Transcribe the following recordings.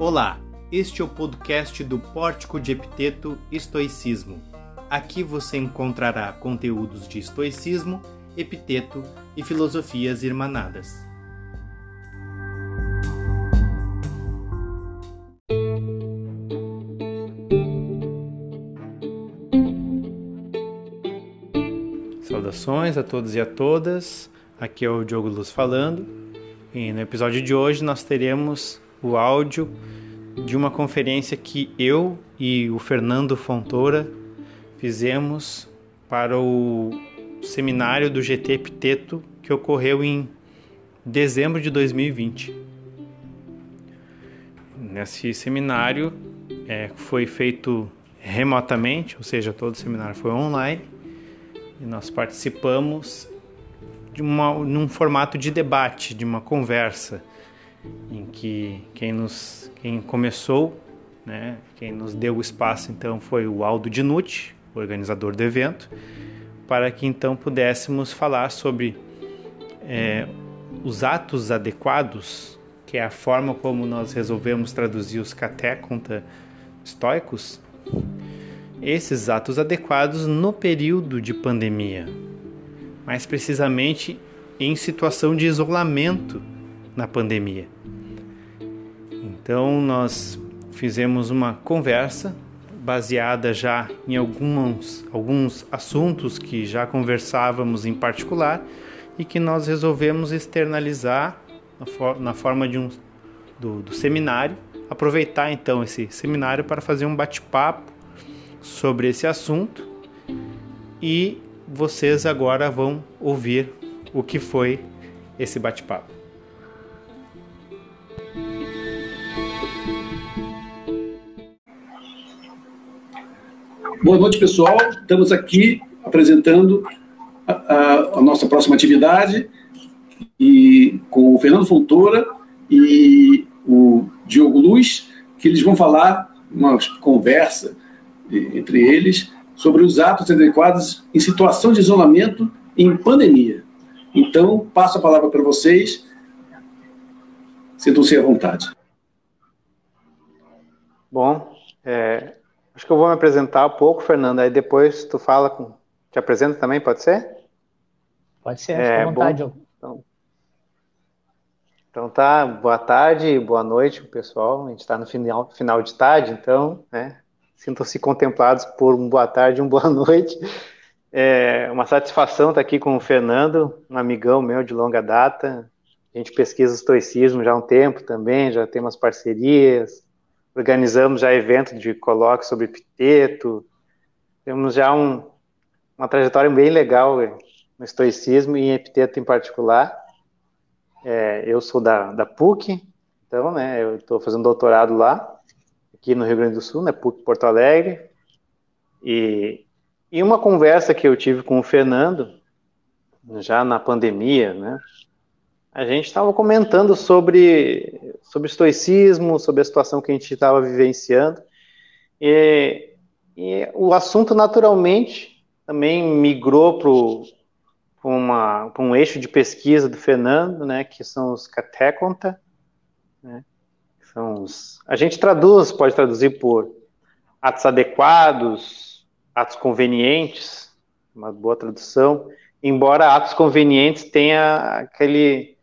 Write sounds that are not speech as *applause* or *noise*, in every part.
Olá, este é o podcast do Pórtico de Epiteto Estoicismo. Aqui você encontrará conteúdos de estoicismo, epiteto e filosofias irmanadas. Saudações a todos e a todas. Aqui é o Diogo Luz falando. E no episódio de hoje nós teremos o áudio de uma conferência que eu e o Fernando Fontoura fizemos para o seminário do GT Epiteto que ocorreu em dezembro de 2020. Nesse seminário é, foi feito remotamente, ou seja, todo o seminário foi online, e nós participamos de uma, num formato de debate, de uma conversa em que quem nos quem começou, né, quem nos deu o espaço então foi o Aldo Dinucci, organizador do evento, para que então pudéssemos falar sobre é, os atos adequados, que é a forma como nós resolvemos traduzir os cateconta estoicos, esses atos adequados no período de pandemia, mais precisamente em situação de isolamento na pandemia. Então nós fizemos uma conversa baseada já em alguns, alguns assuntos que já conversávamos em particular e que nós resolvemos externalizar na, for na forma de um, do, do seminário. Aproveitar então esse seminário para fazer um bate-papo sobre esse assunto e vocês agora vão ouvir o que foi esse bate-papo. Boa noite, pessoal. Estamos aqui apresentando a, a, a, nossa próxima atividade e com o Fernando Fontoura e o Diogo Luz, que eles vão falar uma conversa entre eles sobre os atos adequados em situação de isolamento em pandemia. Então, passo a palavra para vocês. Sintam-se à vontade. Bom, é, Acho que eu vou me apresentar um pouco, Fernando, aí depois tu fala com. Te apresenta também, pode ser? Pode ser, é, à vontade. Bom, então, então tá, boa tarde, boa noite, pessoal. A gente está no final, final de tarde, então, né? Sintam-se contemplados por um boa tarde, um boa *laughs* noite. É uma satisfação estar aqui com o Fernando, um amigão meu de longa data. A gente pesquisa estoicismo já há um tempo também, já tem umas parcerias, organizamos já evento de colóquio sobre Epiteto, temos já um, uma trajetória bem legal no estoicismo e em Epiteto em particular. É, eu sou da, da PUC, então, né, eu estou fazendo doutorado lá, aqui no Rio Grande do Sul, né, PUC Porto Alegre, e, e uma conversa que eu tive com o Fernando, já na pandemia, né, a gente estava comentando sobre, sobre estoicismo, sobre a situação que a gente estava vivenciando, e, e, o assunto naturalmente também migrou para um eixo de pesquisa do Fernando, né, que são os cateconta, né, são os, a gente traduz, pode traduzir por atos adequados, atos convenientes, uma boa tradução, embora atos convenientes tenha aquele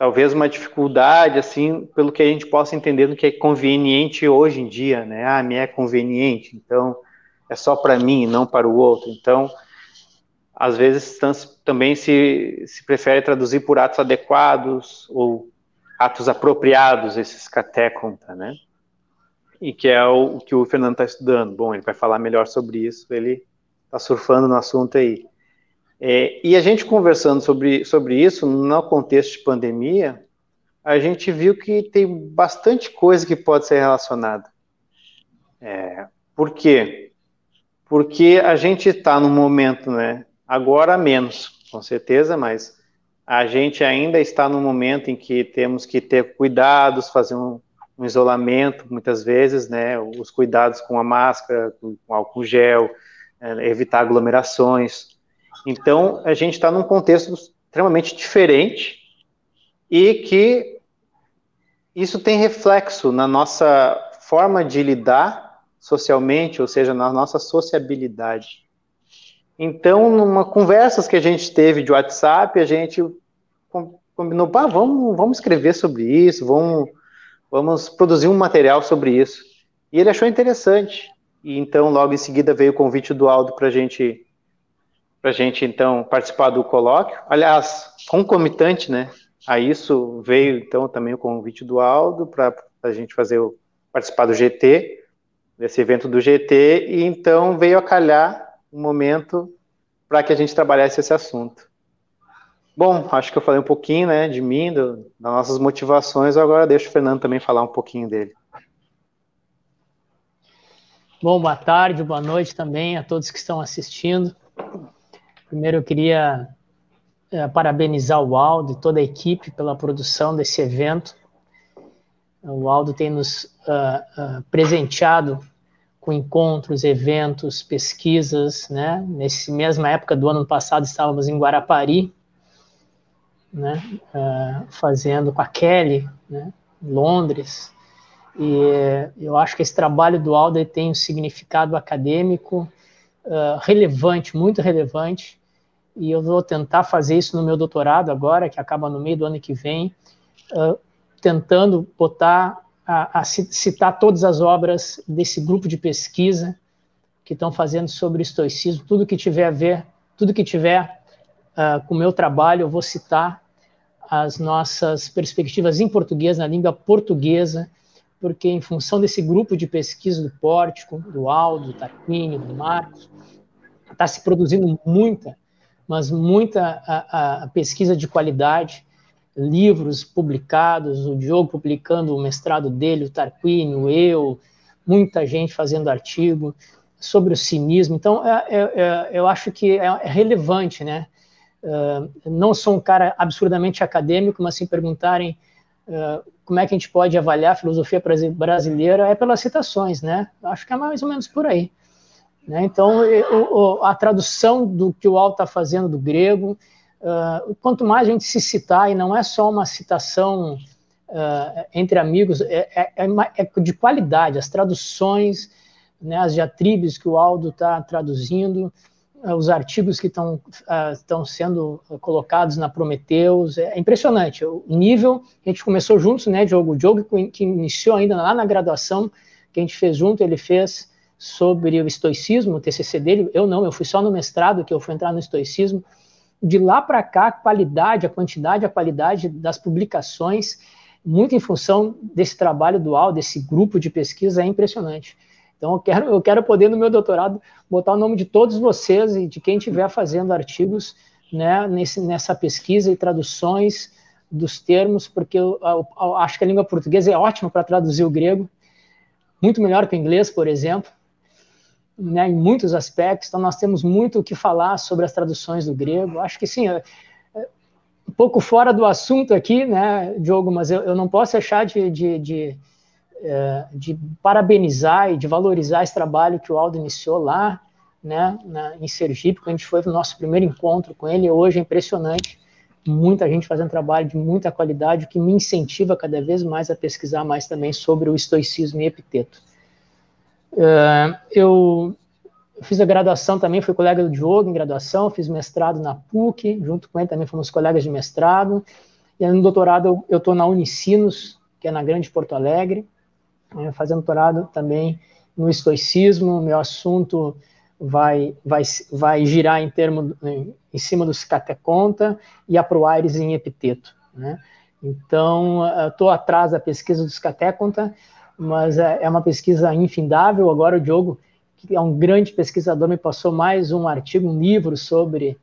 talvez uma dificuldade, assim, pelo que a gente possa entender do que é conveniente hoje em dia, né? Ah, me é conveniente, então é só para mim, não para o outro. Então, às vezes também se, se prefere traduzir por atos adequados ou atos apropriados, esses cateconta, né? E que é o, o que o Fernando está estudando. Bom, ele vai falar melhor sobre isso, ele está surfando no assunto aí. É, e a gente conversando sobre, sobre isso, no contexto de pandemia, a gente viu que tem bastante coisa que pode ser relacionada. É, por quê? Porque a gente está no momento, né, agora menos, com certeza, mas a gente ainda está no momento em que temos que ter cuidados, fazer um, um isolamento, muitas vezes, né, os cuidados com a máscara, com, com álcool gel, é, evitar aglomerações, então, a gente está num contexto extremamente diferente e que isso tem reflexo na nossa forma de lidar socialmente, ou seja, na nossa sociabilidade. Então, numa conversas que a gente teve de WhatsApp, a gente combinou, pá, vamos, vamos escrever sobre isso, vamos, vamos produzir um material sobre isso. E ele achou interessante. E então, logo em seguida, veio o convite do Aldo para gente, a gente, então, participar do colóquio. Aliás, concomitante, né? A isso veio, então, também o convite do Aldo para a gente fazer o, participar do GT, desse evento do GT, e então veio a calhar um momento para que a gente trabalhasse esse assunto. Bom, acho que eu falei um pouquinho, né, de mim, do, das nossas motivações, agora deixo o Fernando também falar um pouquinho dele. Bom, boa tarde, boa noite também a todos que estão assistindo. Primeiro eu queria é, parabenizar o Aldo e toda a equipe pela produção desse evento. O Aldo tem nos uh, uh, presenteado com encontros, eventos, pesquisas, né? Nesse mesma época do ano passado estávamos em Guarapari, né? Uh, fazendo com a Kelly, né? Em Londres, e eu acho que esse trabalho do Alder tem um significado acadêmico relevante, muito relevante, e eu vou tentar fazer isso no meu doutorado agora, que acaba no meio do ano que vem, uh, tentando botar, a, a, citar todas as obras desse grupo de pesquisa que estão fazendo sobre estoicismo, tudo que tiver a ver, tudo que tiver uh, com o meu trabalho, eu vou citar as nossas perspectivas em português, na língua portuguesa, porque em função desse grupo de pesquisa do Pórtico, do Aldo, do Tarquínio, do Marcos, está se produzindo muita, mas muita a, a pesquisa de qualidade, livros publicados, o Diogo publicando o mestrado dele, o Tarquínio, eu, muita gente fazendo artigo sobre o cinismo. Então, é, é, é, eu acho que é, é relevante, né? Uh, não sou um cara absurdamente acadêmico, mas se perguntarem uh, como é que a gente pode avaliar a filosofia brasileira é pelas citações, né? Acho que é mais ou menos por aí. Né? Então, a tradução do que o Al está fazendo do grego, uh, quanto mais a gente se citar, e não é só uma citação uh, entre amigos, é, é, é, é, de qualidade, as traduções, né, as diatribes que o Aldo está traduzindo, eh, os artigos que estão uh, sendo colocados na Prometheus, é impressionante. O nível, a gente começou juntos, né, Diogo? O Diogo que iniciou ainda lá na graduação, que a gente fez junto, ele fez sobre o estoicismo, o TCC dele, eu não, eu fui só no mestrado, que eu fui entrar no estoicismo. De lá para cá, a qualidade, a quantidade, a qualidade das publicações, muito em função desse trabalho dual, desse grupo de pesquisa, é impressionante. Então, eu quero, eu quero poder, no meu doutorado, botar o nome de todos vocês e de quem estiver fazendo artigos né, nesse, nessa pesquisa e traduções dos termos, porque eu, eu, eu acho que a língua portuguesa é ótima para traduzir o grego, muito melhor que o inglês, por exemplo, né, em muitos aspectos. Então, nós temos muito o que falar sobre as traduções do grego. Acho que sim, é, é um pouco fora do assunto aqui, né, Diogo, mas eu, eu não posso deixar de, de, de é, de parabenizar e de valorizar esse trabalho que o Aldo iniciou lá, né, na, em Sergipe, quando a gente foi no nosso primeiro encontro com ele, hoje é impressionante, muita gente fazendo trabalho de muita qualidade, o que me incentiva cada vez mais a pesquisar mais também sobre o estoicismo e epiteto. Uh, eu fiz a graduação também, fui colega do Diogo em graduação, fiz mestrado na PUC, junto com ele também fomos colegas de mestrado, e no doutorado eu estou na Unicinos, que é na Grande Porto Alegre, né, fazendo doutorado também no estoicismo, meu assunto vai, vai, vai girar em, termo, em, cima dos cateconta e a proaires em epiteto. Né? Então, estou atrás da pesquisa dos cateconta, mas é, é uma pesquisa infindável. Agora o Diogo, que é um grande pesquisador, me passou mais um artigo, um livro sobre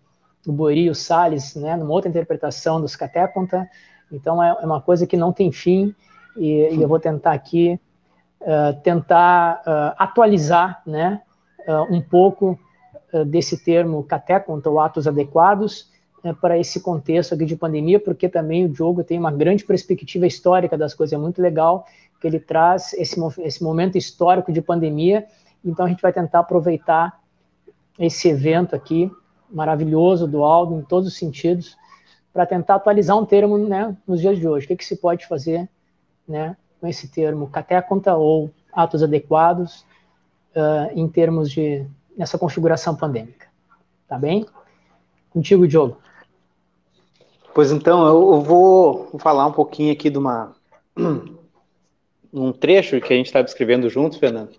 o Borio Salles, né, numa outra interpretação dos cateconta. Então, é, é uma coisa que não tem fim, e, e eu vou tentar aqui uh, tentar uh, atualizar né, uh, um pouco desse termo cateconta, ou atos adequados, para esse contexto aqui de pandemia, porque também o Diogo tem uma grande perspectiva histórica das coisas, é muito legal que ele traz esse, esse momento histórico de pandemia, então a gente vai tentar aproveitar esse evento aqui, maravilhoso do Aldo, em todos os sentidos, para tentar atualizar um termo né, nos dias de hoje. O que, que se pode fazer né, com esse termo catéconta ou atos adequados uh, em termos de nessa configuração pandêmica. Tá bem? Contigo, Diogo. Pois então, eu vou falar um pouquinho aqui de uma um trecho que a gente está descrevendo juntos, Fernando.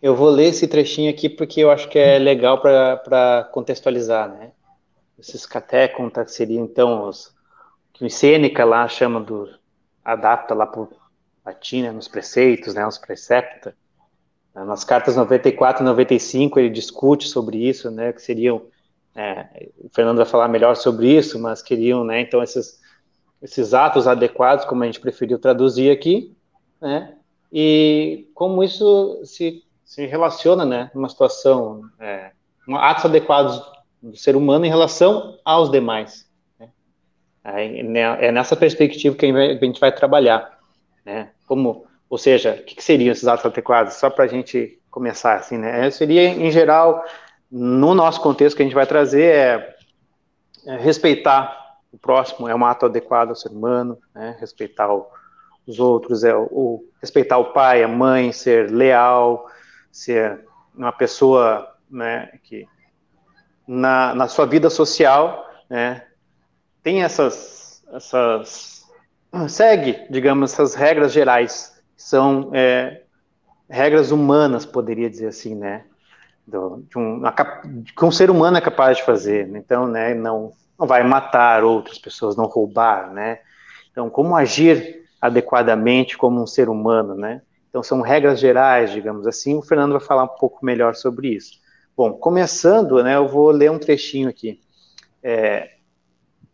Eu vou ler esse trechinho aqui porque eu acho que é legal para contextualizar, né? Esses catéconta seriam então os que o Sêneca lá chama do adapta lá o latim, né, nos preceitos, né, os precepta. Nas cartas 94 e 95 ele discute sobre isso, né, que seriam é, o Fernando vai falar melhor sobre isso, mas queriam, né, então, esses, esses atos adequados, como a gente preferiu traduzir aqui, né, e como isso se, se relaciona, né, numa situação, é, atos adequados do ser humano em relação aos demais. Né. É, é nessa perspectiva que a gente vai trabalhar, né, como, ou seja, o que, que seriam esses atos adequados? Só para a gente começar assim, né, seria, em geral, no nosso contexto que a gente vai trazer é, é respeitar o próximo, é um ato adequado ao ser humano, né? respeitar o, os outros, é o, respeitar o pai, a mãe, ser leal, ser uma pessoa né, que na, na sua vida social né, tem essas, essas segue, digamos, essas regras gerais, são é, regras humanas, poderia dizer assim, né? do, de um, que um ser humano é capaz de fazer. Né? Então, né, não, não vai matar outras pessoas, não roubar, né? Então, como agir adequadamente como um ser humano, né? Então, são regras gerais, digamos assim. O Fernando vai falar um pouco melhor sobre isso. Bom, começando, né, eu vou ler um trechinho aqui. É,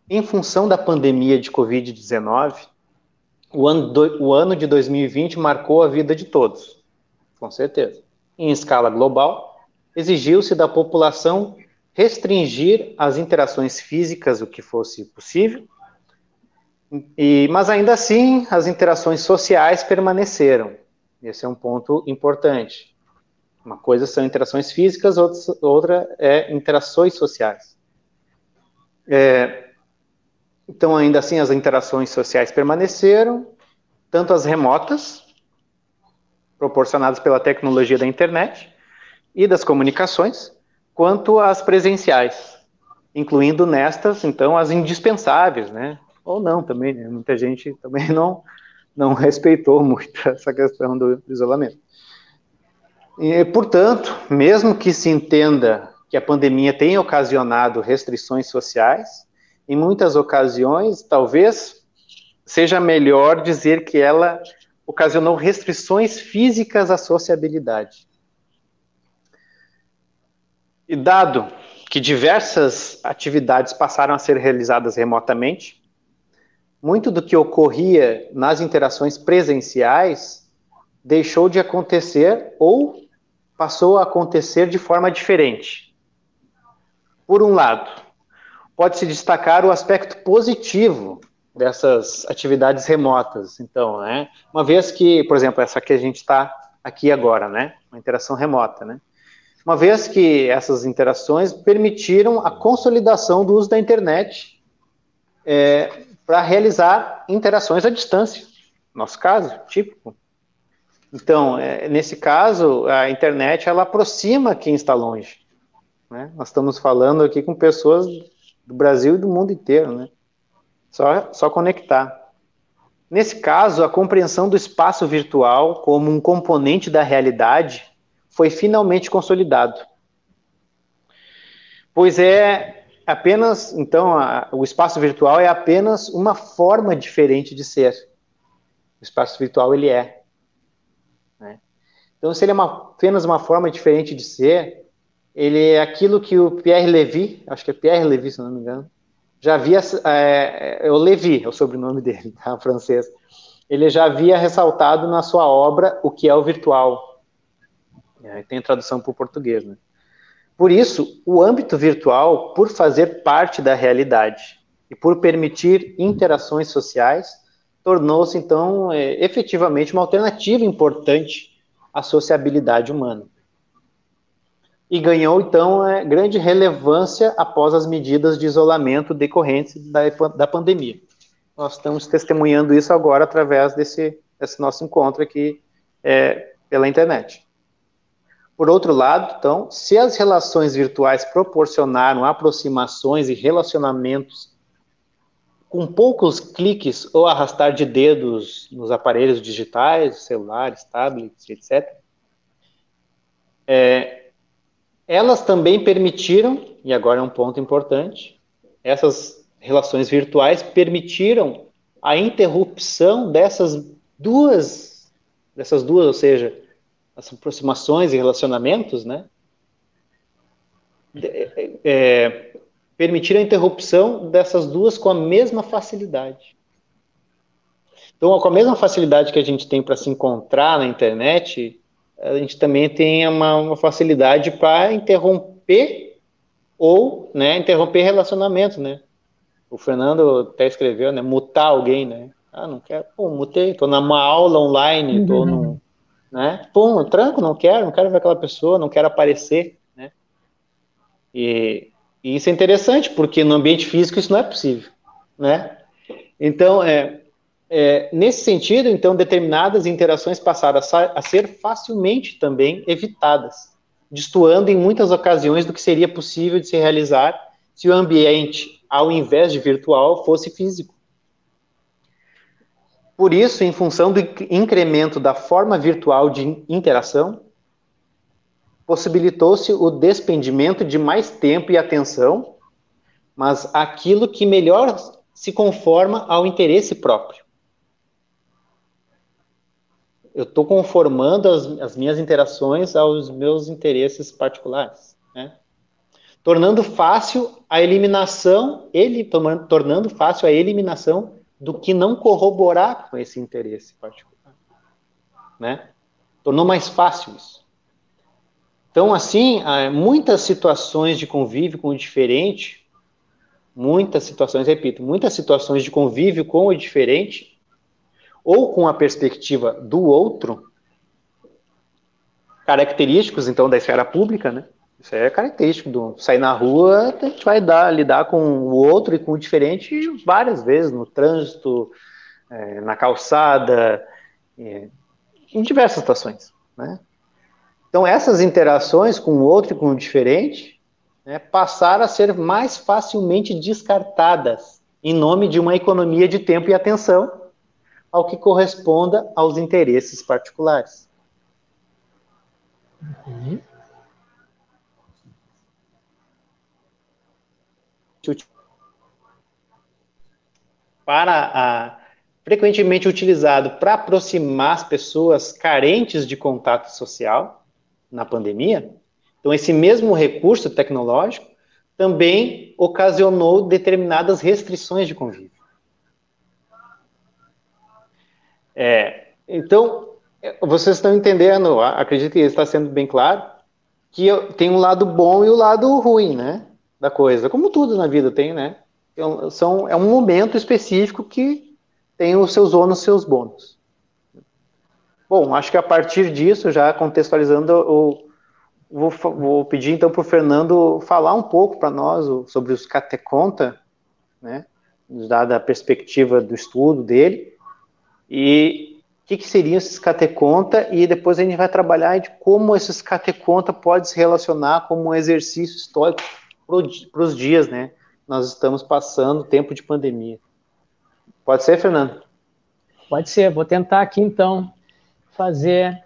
em função da pandemia de Covid-19, o o ano de 2020 marcou a vida de todos, com certeza. Em escala global, exigiu-se da população restringir as interações físicas o que fosse possível, e, mas ainda assim as interações sociais permaneceram. Esse é um ponto importante. Uma coisa são interações físicas, outra é interações sociais. É, então, ainda assim, as interações sociais permaneceram, tanto as remotas, proporcionadas pela tecnologia da internet, e das comunicações, quanto às presenciais, incluindo nestas, então, as indispensáveis, né? Ou não também, né? muita gente também *laughs* não, não respeitou muito *laughs* essa questão do isolamento. E, portanto, mesmo que se entenda que a pandemia tenha ocasionado restrições sociais, em muitas ocasiões, talvez seja melhor dizer que ela ocasionou restrições físicas à sociabilidade. E dado que diversas atividades passaram a ser realizadas remotamente, muito do que ocorria nas interações presenciais deixou de acontecer ou passou a acontecer de forma diferente. Por um lado, pode-se destacar o aspecto positivo dessas atividades remotas. Então, né, uma vez que, por exemplo, essa que a gente está aqui agora, né, uma interação remota, né, uma vez que essas interações permitiram a consolidação do uso da internet é, para realizar interações à distância. Nosso caso, típico. Então, é, nesse caso, a internet ela aproxima quem está longe. Né? Nós estamos falando aqui com pessoas do Brasil e do mundo inteiro, né? Só, só conectar. Nesse caso, a compreensão do espaço virtual como um componente da realidade foi finalmente consolidado. Pois é apenas, então, a, o espaço virtual é apenas uma forma diferente de ser. O espaço virtual ele é. Né? Então, se ele é uma, apenas uma forma diferente de ser, ele é aquilo que o Pierre Levy, acho que é Pierre Levy, se não me engano, já havia, é, é, o Levy, é o sobrenome *laughs* dele, tá, francês, ele já havia ressaltado na sua obra o que é o virtual, é, tem tradução para o português, né? Por isso, o âmbito virtual, por fazer parte da realidade e por permitir interações sociais, tornou-se, então, é, efetivamente uma alternativa importante à sociabilidade humana. E ganhou, então, é, grande relevância após as medidas de isolamento decorrentes da, pandemia. Nós estamos testemunhando isso agora através desse, esse nosso encontro aqui é, pela internet. Por outro lado, então, se as relações virtuais proporcionaram aproximações e relacionamentos com poucos cliques ou arrastar de dedos nos aparelhos digitais, celulares, tablets, etc., é, elas também permitiram, e agora é um ponto importante, essas relações virtuais permitiram a interrupção dessas duas, dessas duas, ou seja, as aproximações e relacionamentos, né? É, é, permitir a interrupção dessas duas com a mesma facilidade. Então, com a mesma facilidade que a gente tem para se encontrar na internet, a gente também tem uma, uma facilidade para interromper ou, né, interromper relacionamentos, né? O Fernando até escreveu, né, mutar alguém, né? Ah, não quero, pô, mutei, tô numa aula online, tô uhum. num, né? Pô, tranco, não quero, não quero ver aquela pessoa, não quero aparecer, né? E, e isso é interessante, porque no ambiente físico isso não é possível, né? Então, é, é, nesse sentido, então, determinadas interações passaram a, a, ser facilmente também evitadas, destoando em muitas ocasiões do que seria possível de se realizar se o ambiente, ao invés de virtual, fosse físico. Por isso, em função do incremento da forma virtual de interação, possibilitou-se o despendimento de mais tempo e atenção, mas aquilo que melhor se conforma ao interesse próprio eu estou conformando as, as, minhas interações aos meus interesses particulares, né? tornando fácil a eliminação, ele tornando fácil a eliminação do que não corroborar com esse interesse particular, né? Tornou mais fácil isso. Então, assim, muitas situações de convívio com o diferente, muitas situações, repito, muitas situações de convívio com o diferente ou com a perspectiva do outro, característicos, então, da esfera pública, né? Isso é característico do sair na rua, a gente vai dar, lidar com o outro e com o diferente várias vezes, no trânsito, é, na calçada, é, em diversas situações, né? Então, essas interações com o outro e com o diferente né, passaram a ser mais facilmente descartadas em nome de uma economia de tempo e atenção ao que corresponda aos interesses particulares. Uhum. Para a, frequentemente utilizado para aproximar as pessoas carentes de contato social na pandemia. Então, esse mesmo recurso tecnológico também ocasionou determinadas restrições de convívio. É, então, vocês estão entendendo, acredito que está sendo bem claro, que tem um lado bom e o um lado ruim, né, da coisa. Como tudo na vida tem, né? Então, são, é um momento específico que tem os seus ônus seus bônus. Bom, acho que a partir disso, já contextualizando, eu vou, vou pedir então para o Fernando falar um pouco para nós sobre os cateconta, né, dada a perspectiva do estudo dele, e o que, que seriam esses cateconta, e depois a gente vai trabalhar de como esses cateconta pode se relacionar como um exercício histórico para os dias, né? Nós estamos passando tempo de pandemia. Pode ser, Fernando? Pode ser, vou tentar aqui então fazer,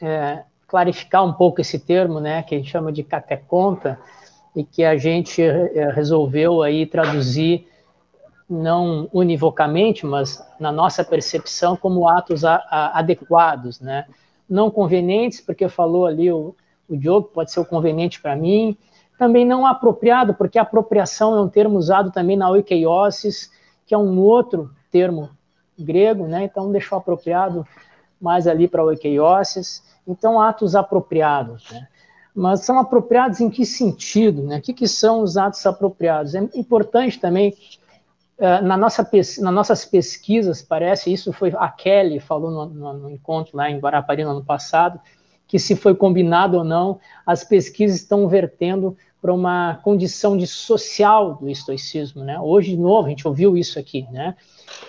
é, clarificar um pouco esse termo, né, que a gente chama de cateconta, e que a gente é, resolveu aí traduzir não univocamente, mas na nossa percepção, como atos a, a, adequados, né? Não convenientes, porque falou ali o, o Diogo, pode ser o conveniente para mim. Também não apropriado, porque apropriação é um termo usado também na oikeiosis, que é um outro termo grego, né? Então deixou apropriado mais ali para oikeiosis. Então, atos apropriados, né? Mas são apropriados em que sentido? Né? O que, que são os atos apropriados? É importante também é, na nossa, nas nossas pesquisas, parece, isso foi a Kelly falou no, no, no, encontro lá em Guarapari no ano passado, que se foi combinado ou não, as pesquisas estão vertendo para uma condição de social do estoicismo, né? Hoje, de novo, a gente ouviu isso aqui, né?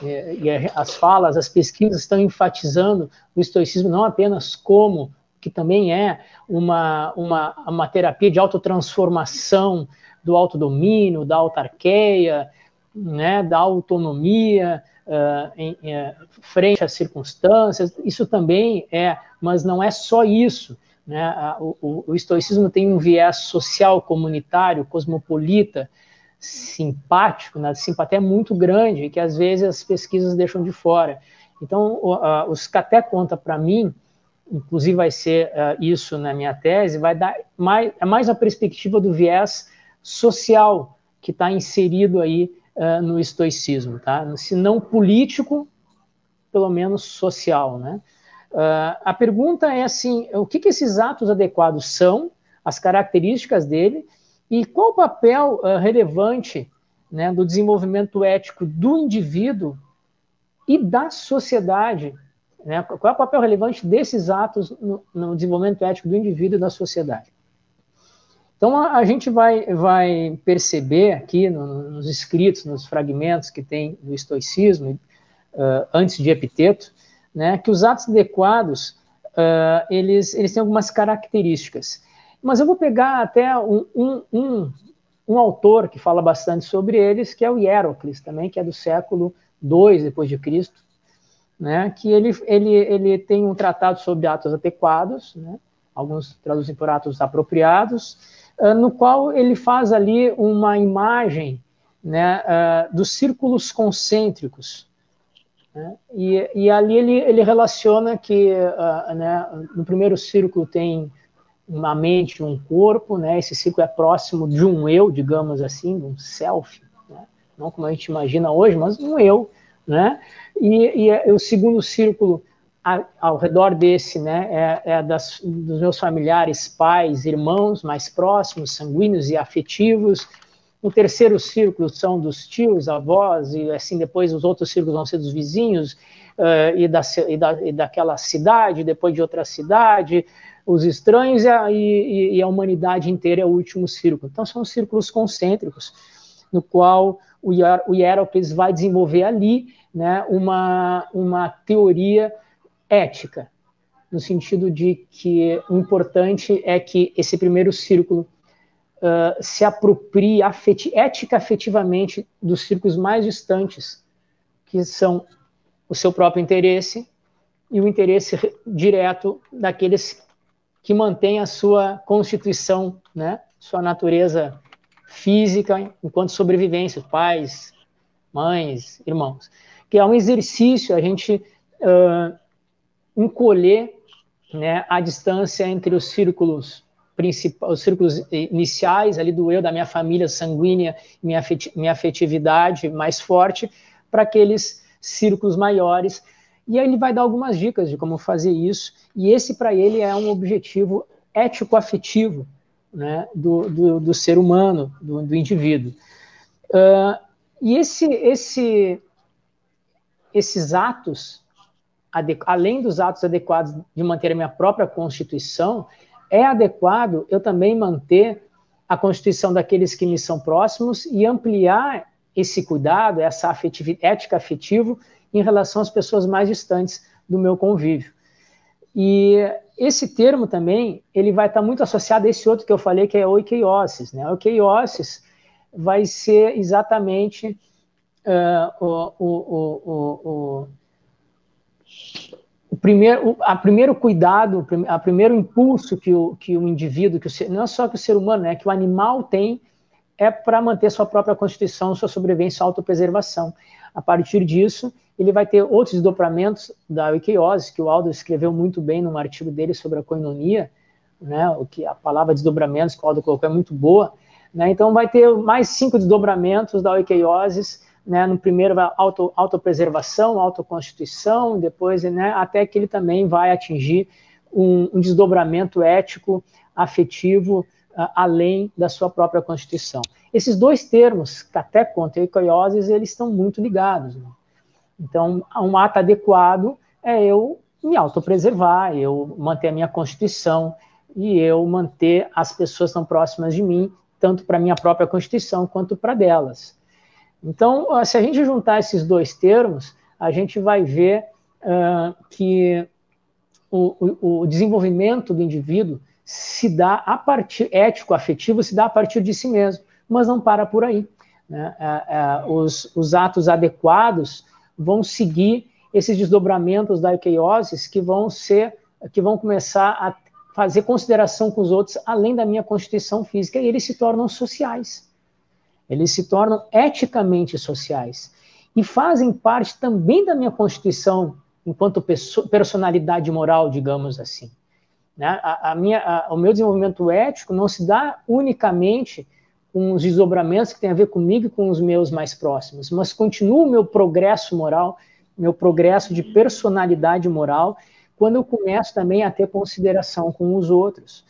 E, e as falas, as pesquisas estão enfatizando o estoicismo não apenas como que também é uma, uma, uma terapia de autotransformação do autodomínio, da autarqueia, né, da autonomia uh, em, em, frente às circunstâncias, isso também é, mas não é só isso. Né? O, o, o estoicismo tem um viés social, comunitário, cosmopolita, simpático, né? simpatia é muito grande, que às vezes as pesquisas deixam de fora. Então, o, uh, os Caté conta para mim inclusive vai ser uh, isso na minha tese, vai dar mais, é mais a perspectiva do viés social que está inserido aí uh, no estoicismo, tá? Se não político, pelo menos social, né? Uh, a pergunta é assim, o que, que esses atos adequados são, as características dele, e qual o papel relevante né, do desenvolvimento ético do indivíduo e da sociedade né? Qual é o papel relevante desses atos no, no desenvolvimento ético do indivíduo e da sociedade? Então, a, a gente vai, vai perceber aqui no, nos escritos, nos fragmentos que tem do estoicismo, uh, antes de Epiteto, né, que os atos adequados, uh, eles, eles têm algumas características. Mas eu vou pegar até um, um, um, um autor que fala bastante sobre eles, que é o Hierocles, também, que é do século II depois de Cristo, né, que ele, ele, ele tem um tratado sobre atos adequados, né, alguns traduzem por atos apropriados, uh, no qual ele faz ali uma imagem né, uh, dos círculos concêntricos. Né, e, e ali ele, ele relaciona que uh, né, no primeiro círculo tem uma mente, um corpo, né, esse círculo é próximo de um eu, digamos assim, de um self, né, não como a gente imagina hoje, mas um eu, né? E, e o segundo círculo a, ao redor desse, né, é, é das, dos meus familiares, pais, irmãos mais próximos, sanguíneos e afetivos. O terceiro círculo são dos tios, avós, e assim depois os outros círculos vão ser dos vizinhos uh, e, da, e, da, e daquela cidade, depois de outra cidade, os estranhos e a, e, e a humanidade inteira é o último círculo. Então são círculos concêntricos, no qual o Hierocles vai desenvolver ali né, uma, uma teoria ética, no sentido de que o importante é que esse primeiro círculo uh, se aproprie afeti ética afetivamente dos círculos mais distantes, que são o seu próprio interesse e o interesse direto daqueles que mantêm a sua constituição, né, sua natureza física enquanto sobrevivência, pais, mães, irmãos. Que é um exercício a gente uh, encolher né, a distância entre os círculos principais, os círculos iniciais ali do eu, da minha família sanguínea, minha, minha afetividade mais forte, para aqueles círculos maiores. E aí ele vai dar algumas dicas de como fazer isso, e esse para ele é um objetivo ético-afetivo, né, do, do, do, ser humano, do, do indivíduo. Uh, e esse, esse, esses atos, além dos atos adequados de manter a minha própria Constituição, é adequado eu também manter a Constituição daqueles que me são próximos e ampliar esse cuidado, essa ética afetivo em relação às pessoas mais distantes do meu convívio. E esse termo também, ele vai estar muito associado a esse outro que eu falei, que é oikeiosis. Né? Oikeiosis vai ser exatamente uh, o, o, o, o, primeiro, a primeiro cuidado, a primeiro impulso que o, que o indivíduo, que o ser, não é só que o ser humano, né, que o animal tem, é para manter sua própria constituição, sua sobrevivência, sua autopreservação. A partir disso, ele vai ter outros desdobramentos da oikeiose, que o Aldo escreveu muito bem num artigo dele sobre a coinonia, né, o que a palavra desdobramentos que o Aldo colocou é muito boa, né, então vai ter mais cinco desdobramentos da oikeiose, né, no primeiro auto, autopreservação, autoconstituição, depois, né, até que ele também vai atingir um, um desdobramento ético, afetivo, uh, além da sua própria constituição. Esses dois termos, cateconta e oikeiose, eles estão muito ligados, né? Então, um ato adequado é eu me autopreservar, eu manter a minha constituição e eu manter as pessoas tão próximas de mim tanto para minha própria Constituição quanto para delas. Então, se a gente juntar esses dois termos, a gente vai ver uh, que o, o, o, desenvolvimento do indivíduo se dá a partir, ético, afetivo, se dá a partir de si mesmo, mas não para por aí. Né? Uh, uh, os, os atos adequados vão seguir esses desdobramentos da euqueiose que vão ser, que vão começar a fazer consideração com os outros além da minha constituição física e eles se tornam sociais. Eles se tornam eticamente sociais e fazem parte também da minha constituição enquanto personalidade moral, digamos assim. Né? A, a minha, a, o meu desenvolvimento ético não se dá unicamente com os desdobramentos que têm a ver comigo e com os meus mais próximos, mas continua o meu progresso moral, meu progresso de personalidade moral, quando eu começo também a ter consideração com os outros.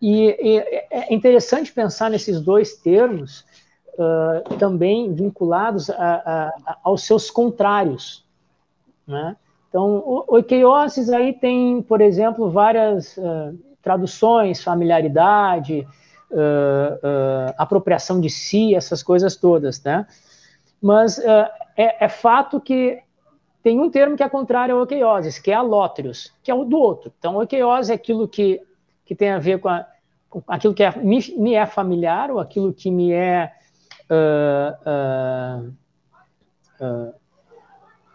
E, e é interessante pensar nesses dois termos, uh, também vinculados a, a, aos seus contrários. Né? Então, o oikeioses aí tem, por exemplo, várias uh, traduções, familiaridade, uh, apropriação de si, essas coisas todas, né? Mas é, é, fato que tem um termo que é contrário ao oikeioses, que é alótrios, que é o do outro. Então, oikeiose é aquilo que, que tem a ver com, a, aquilo que é, me, me, é familiar, ou aquilo que me é uh, uh,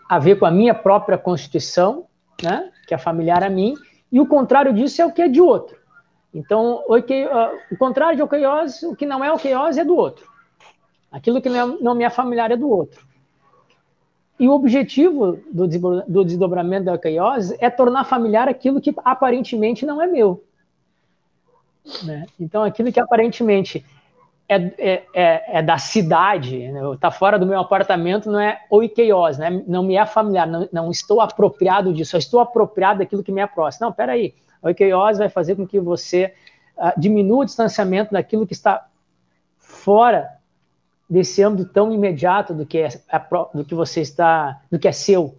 a ver com a minha própria constituição, né, que é familiar a mim, e o contrário disso é o que é de outro. Então, o, que, o contrário de oqueiose, o que não é oqueiose é do outro. Aquilo que não, me é familiar é do outro. E o objetivo do, do desdobramento da oqueiose é tornar familiar aquilo que aparentemente não é meu. Né? Então, aquilo que aparentemente é, é, é, é da cidade, está né? fora do meu apartamento, não é oikeios, né? não me é familiar, não, não, estou apropriado disso, só estou apropriado daquilo que me é próximo. Não, peraí, oikeios vai fazer com que você uh, diminua o distanciamento daquilo que está fora desse âmbito tão imediato do que é do que você está, do que é seu.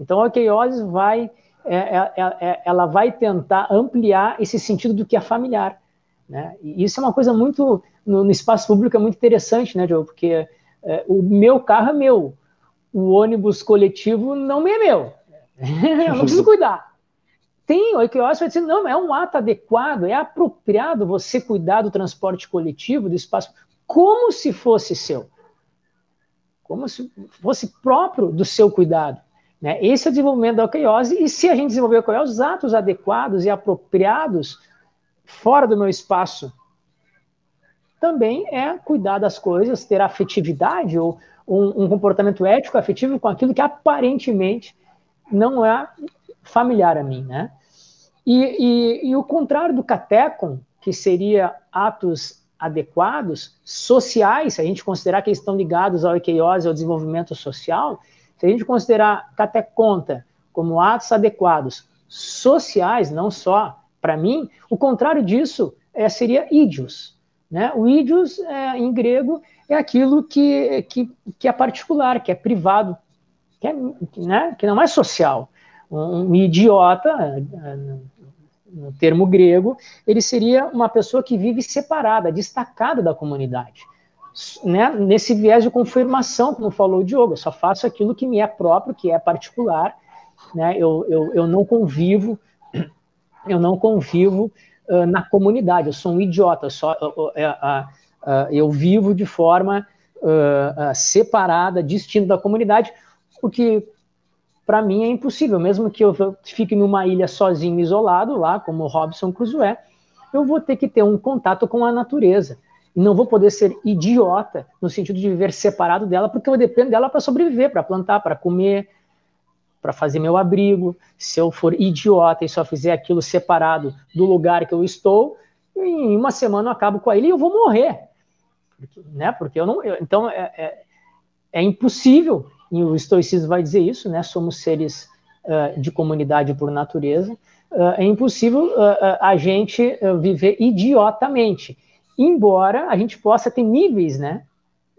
Então, a oikeiose vai, é, é, é, ela vai tentar ampliar esse sentido do que é familiar. Né? E isso é uma coisa muito, no, no espaço público, é muito interessante, né, Joe? Porque é, o meu carro é meu, o ônibus coletivo não é meu. *laughs* eu não preciso cuidar. Tem, o Equios vai dizer, não, é um ato adequado, é apropriado você cuidar do transporte coletivo, do espaço, como se fosse seu. Como se fosse próprio do seu cuidado. Né? Esse é o desenvolvimento da oqueiose, e se a gente desenvolver a oqueiose, os atos adequados e apropriados fora do meu espaço também é cuidar das coisas, ter afetividade ou um, um, comportamento ético afetivo com aquilo que aparentemente não é familiar a mim, né? E, e, e o contrário do catecon, que seria atos adequados, sociais, se a gente considerar que eles estão ligados ao equeiose, ao desenvolvimento social, se a gente considerar cateconta como atos adequados sociais, não só para mim, o contrário disso é, seria ídios. Né? O ídios, é, em grego, é aquilo que, que, que, é particular, que é privado, que, é, né? que não é social. Um, um idiota, é, no termo grego, ele seria uma pessoa que vive separada, destacada da comunidade. Né? Nesse viés de confirmação, como falou o Diogo, eu só faço aquilo que me é próprio, que é particular, né? eu, eu, eu não convivo eu não convivo uh, na comunidade, eu sou um idiota, só, uh, eu vivo de forma separada, distinta da comunidade, o que para mim é impossível, mesmo que eu fique numa ilha sozinho, isolado, lá, como Robson Crusoe, eu vou ter que ter um contato com a natureza. E não vou poder ser idiota no sentido de viver separado dela, porque eu dependo dela para sobreviver, para plantar, para comer, para fazer meu abrigo. Se eu for idiota e só fizer aquilo separado do lugar que eu estou, em uma semana eu acabo com ilha e eu vou morrer. Né? Porque eu não. Eu, então é, é, é, impossível, e o estoicismo vai dizer isso, né? Somos seres uh, de comunidade por natureza. Uh, é impossível uh, a gente viver idiotamente, embora a gente possa ter níveis, né?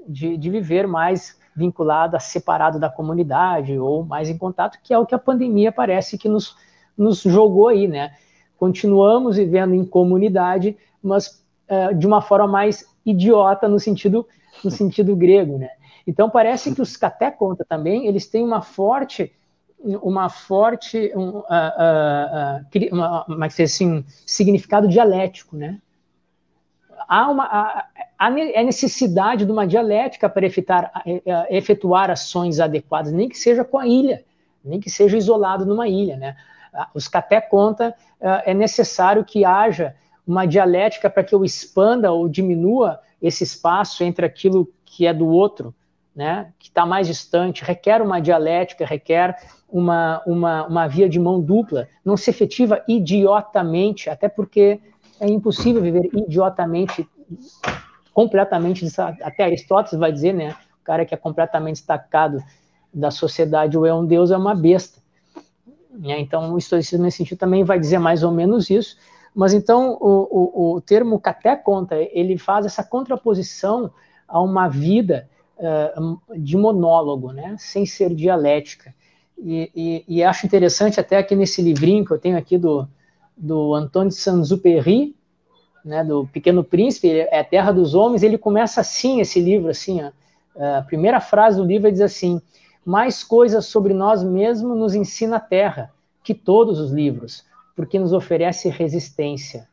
De, de viver mais vinculada, separado da comunidade ou mais em contato, que é o que a pandemia parece que nos, nos jogou aí, né? Continuamos vivendo em comunidade, mas uh, de uma forma mais idiota no sentido, no sentido grego, né? Então parece que os cateconta também, eles têm uma forte uma forte um, uh, uh, uma, uma, assim, significado dialético, né? Há uma há, há necessidade de uma dialética para efetuar, efetuar ações adequadas, nem que seja com a ilha, nem que seja isolado numa ilha, né? Os Caté conta é necessário que haja uma dialética para que eu expanda ou diminua esse espaço entre aquilo que é do outro, né, que está mais distante, requer uma dialética, requer uma, uma, uma via de mão dupla, não se efetiva idiotamente, até porque é impossível viver idiotamente, completamente, até Aristóteles vai dizer, né, o cara que é completamente destacado da sociedade ou é um deus é uma besta. Né? Então, o estoicismo nesse sentido também vai dizer mais ou menos isso, mas então o, o, o termo caté conta, ele faz essa contraposição a uma vida uh, de monólogo, né, sem ser dialética. E, e, e, acho interessante até aqui nesse livrinho que eu tenho aqui do, do Antônio Saint-Exupéry, né, do Pequeno Príncipe, é a Terra dos Homens, ele começa assim, esse livro, assim, ó, a primeira frase do livro diz assim, mais coisas sobre nós mesmos nos ensina a Terra, que todos os livros, porque nos oferece resistência.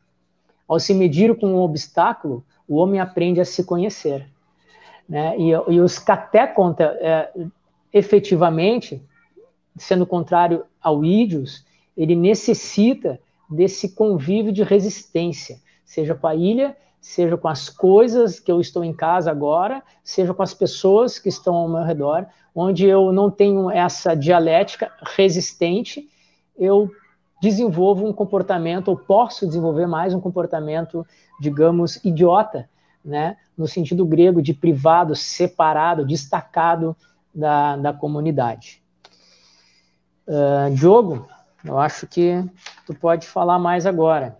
Ao se medir com um obstáculo, o homem aprende a se conhecer. Né? E, e os cateconta, é, efetivamente, sendo contrário ao ídios, ele necessita desse convívio de resistência, seja com a ilha, seja com as coisas que eu estou em casa agora, seja com as pessoas que estão ao meu redor, onde eu não tenho essa dialética resistente, eu desenvolvo um comportamento, ou posso desenvolver mais um comportamento, digamos, idiota, né, no sentido grego de privado, separado, destacado da, da comunidade. Uh, Diogo, eu acho que tu pode falar mais agora.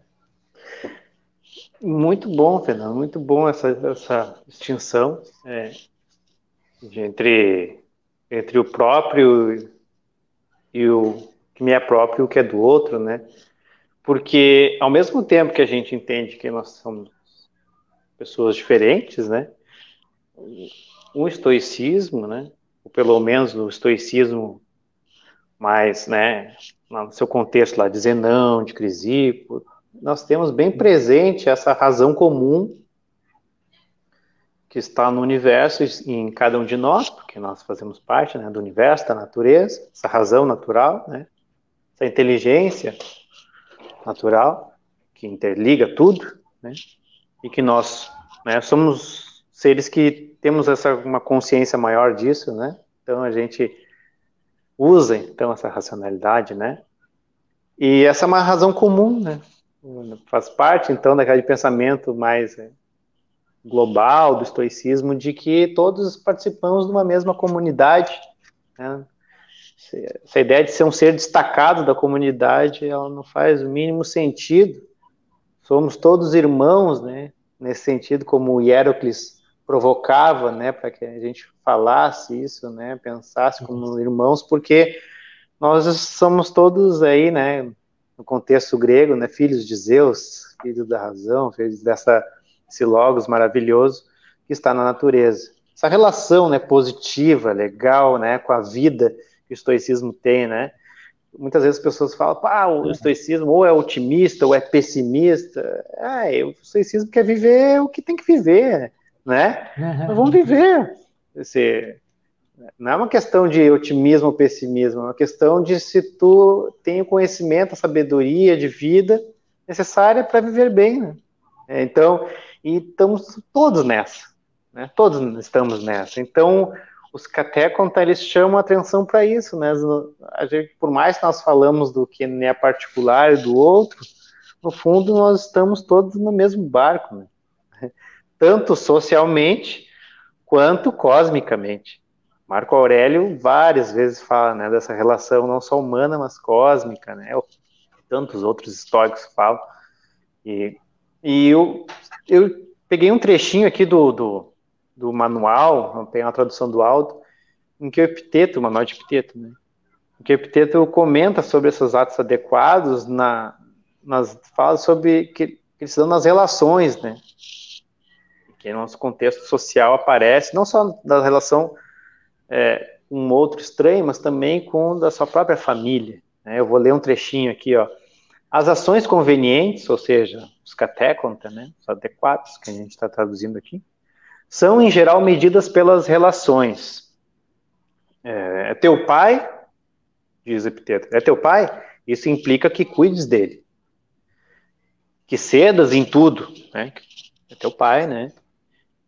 Muito bom, Fernando, muito bom essa, essa distinção é, entre, entre o próprio e o que me é próprio e o que é do outro, né? Porque ao mesmo tempo que a gente entende que nós somos pessoas diferentes, né? Um estoicismo, né? Ou pelo menos o estoicismo mais, né? No seu contexto lá de Zenão, de Crisipo, nós temos bem presente essa razão comum que está no universo e em cada um de nós, porque nós fazemos parte né, do universo, da natureza, essa razão natural, né, essa inteligência natural que interliga tudo, né, e que nós né, somos seres que temos essa uma consciência maior disso, né, então a gente usa então essa racionalidade, né, e essa é uma razão comum, né, faz parte então daquele pensamento mais é, global do estoicismo de que todos participamos de uma mesma comunidade. Né? Essa ideia de ser um ser destacado da comunidade, ela não faz o mínimo sentido. Somos todos irmãos, né? Nesse sentido, como Hierocles provocava, né, para que a gente falasse isso, né, pensasse como irmãos, porque nós somos todos aí, né, no contexto grego, né, filhos de Zeus, filhos da razão, filhos dessa esse logos maravilhoso que está na natureza. Essa relação, né, positiva, legal, né, com a vida que o estoicismo tem, né? Muitas vezes as pessoas falam, pá, o estoicismo ou é otimista ou é pessimista. Ah, o estoicismo quer viver o que tem que viver, né? Mas vamos viver. Esse, não é uma questão de otimismo ou pessimismo, é uma questão de se tu tem o conhecimento, a sabedoria de vida necessária para viver bem. Né? É, então, e estamos todos nessa, né? Todos estamos nessa. Então, os cateconta, eles chamam a atenção para isso, né? A gente, por mais que nós falamos do que é particular e do outro, no fundo nós estamos todos no mesmo barco, né? Tanto socialmente quanto cosmicamente. Marco Aurélio várias vezes fala né, dessa relação não só humana, mas cósmica, né? Tantos outros históricos falam. E, e eu, eu peguei um trechinho aqui do, do, do manual, tem uma tradução do áudio, em que o Epiteto, o manual de Epiteto, né? Em que o Epiteto comenta sobre esses atos adequados na, nas fala sobre que, que eles dão nas relações, né? Que no nosso contexto social aparece, não só da relação é, com outro estranho, mas também com da sua própria família. Né? Eu vou ler um trechinho aqui, ó. As ações convenientes, ou seja, os cateconta, né, os adequados, que a gente está traduzindo aqui, são em geral medidas pelas relações. É, é teu pai, diz Epiteto, é teu pai? Isso implica que cuides dele. Que cedas em tudo, né? É teu pai, né?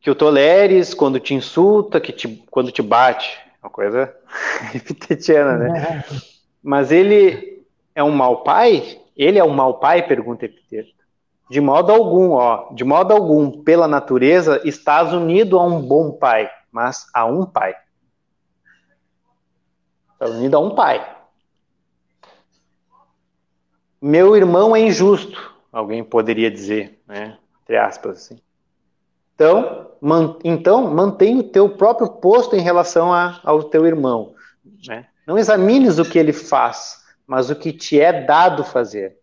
Que o toleres quando te insulta, que te, quando te bate. Uma coisa *laughs* epitetiana, né? *laughs* Mas ele é um mau pai? Ele é um mau pai? Pergunta Epiteto. De modo algum, ó, de modo algum, pela natureza, estás unido a um bom pai, mas a um pai. Estás unido a um pai. Meu irmão é injusto, alguém poderia dizer, né? Entre aspas, assim. Então, man, então mantém o teu próprio posto em relação a, ao teu irmão. Né? Não examines o que ele faz, mas o que te é dado fazer.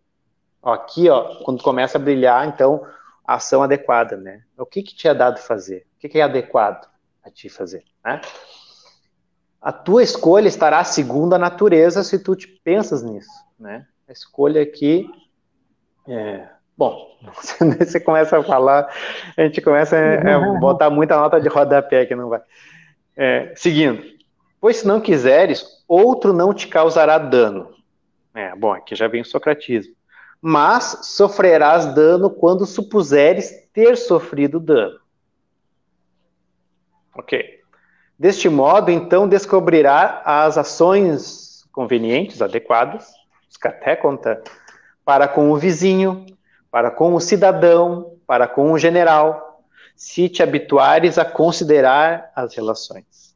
Ó, aqui, ó, quando começa a brilhar, então, a ação adequada, né? O que, que te é dado fazer? O que, que é adequado a ti fazer, né? A tua escolha estará segundo a natureza se tu te pensas nisso, né? A escolha aqui é, bom, *laughs* você começa a falar, a gente começa a botar muita nota de rodapé que não vai. É, seguindo, pois se não quiseres, outro não te causará dano. É, bom, aqui já vem o socratismo mas sofrerás dano quando supuseres ter sofrido dano. Ok. Deste modo, então, descobrirá as ações convenientes, adequadas, os cateconta, para com o vizinho, para com o cidadão, para com o general, se te habituares a considerar as relações.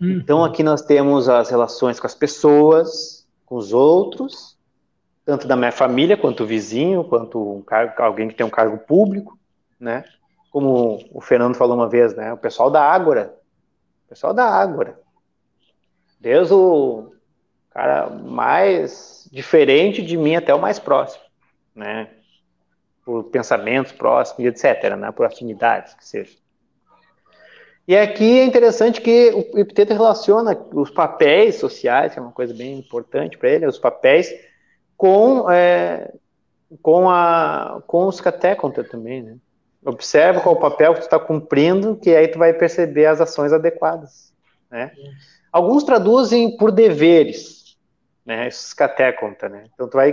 Uhum. Então, aqui nós temos as relações com as pessoas, com os outros, tanto da minha família, quanto o vizinho, quanto um cargo, alguém que tem um cargo público, né? Como o Fernando falou uma vez, né? O pessoal da Ágora. O pessoal da Ágora. Deus, o cara mais diferente de mim até o mais próximo, né? Por pensamentos próximos, etc., né? Por afinidades, que seja. E aqui é interessante que o Epiteto relaciona os papéis sociais, que é uma coisa bem importante para ele, os papéis com, é, com, a, com os cateconta também, né? Observa qual o papel que tu está cumprindo, que aí tu vai perceber as ações adequadas, né? Alguns traduzem por deveres, né? Esses cateconta, né? Então tu vai,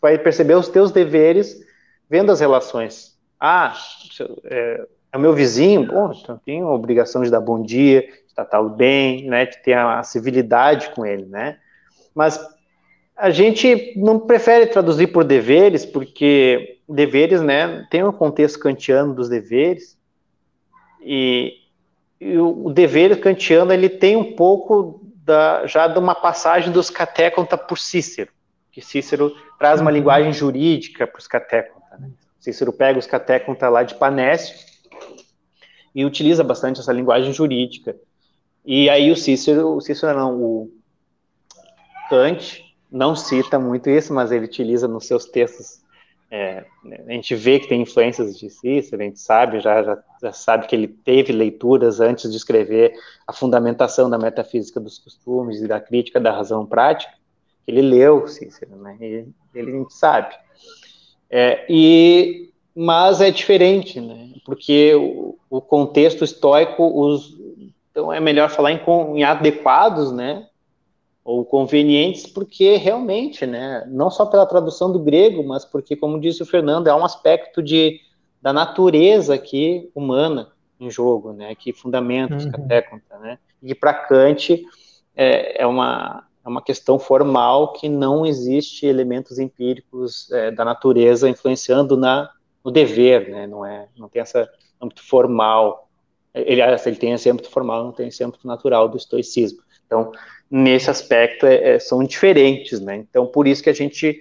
vai perceber os teus deveres vendo as relações. Ah, é, é o meu vizinho, bom, então tenho a obrigação de dar bom dia, de tratar bem, né? De ter a civilidade com ele, né? Mas a gente não prefere traduzir por deveres, porque deveres, né, tem um contexto kantiano dos deveres, e, e o dever kantiano, ele tem um pouco da, já de uma passagem dos cateconta por Cícero, que Cícero traz uma linguagem jurídica para os cateconta. Né? Cícero pega os cateconta lá de Panécio e utiliza bastante essa linguagem jurídica. E aí o Cícero, o Cícero não, o Kant, não cita muito isso, mas ele utiliza nos seus textos. É, a gente vê que tem influências de Cícero, a gente sabe, já, já, já, sabe que ele teve leituras antes de escrever a fundamentação da metafísica dos costumes e da crítica da razão prática. Ele leu Cícero, né? E ele a gente sabe. É, e, mas é diferente, né? Porque o, o contexto estoico, os, então é melhor falar em, em adequados, né? ou convenientes, porque realmente, né, não só pela tradução do grego, mas porque, como disse o Fernando, é um aspecto de, da natureza aqui humana em jogo, né, que fundamenta os uhum. né, e para Kant é, é, uma, uma questão formal que não existe elementos empíricos é, da natureza influenciando na, no dever, né, não é, não tem essa âmbito formal, ele, ele tem esse âmbito formal, não tem esse âmbito natural do estoicismo. Então, nesse aspecto é, é, são diferentes, né? Então, por isso que a gente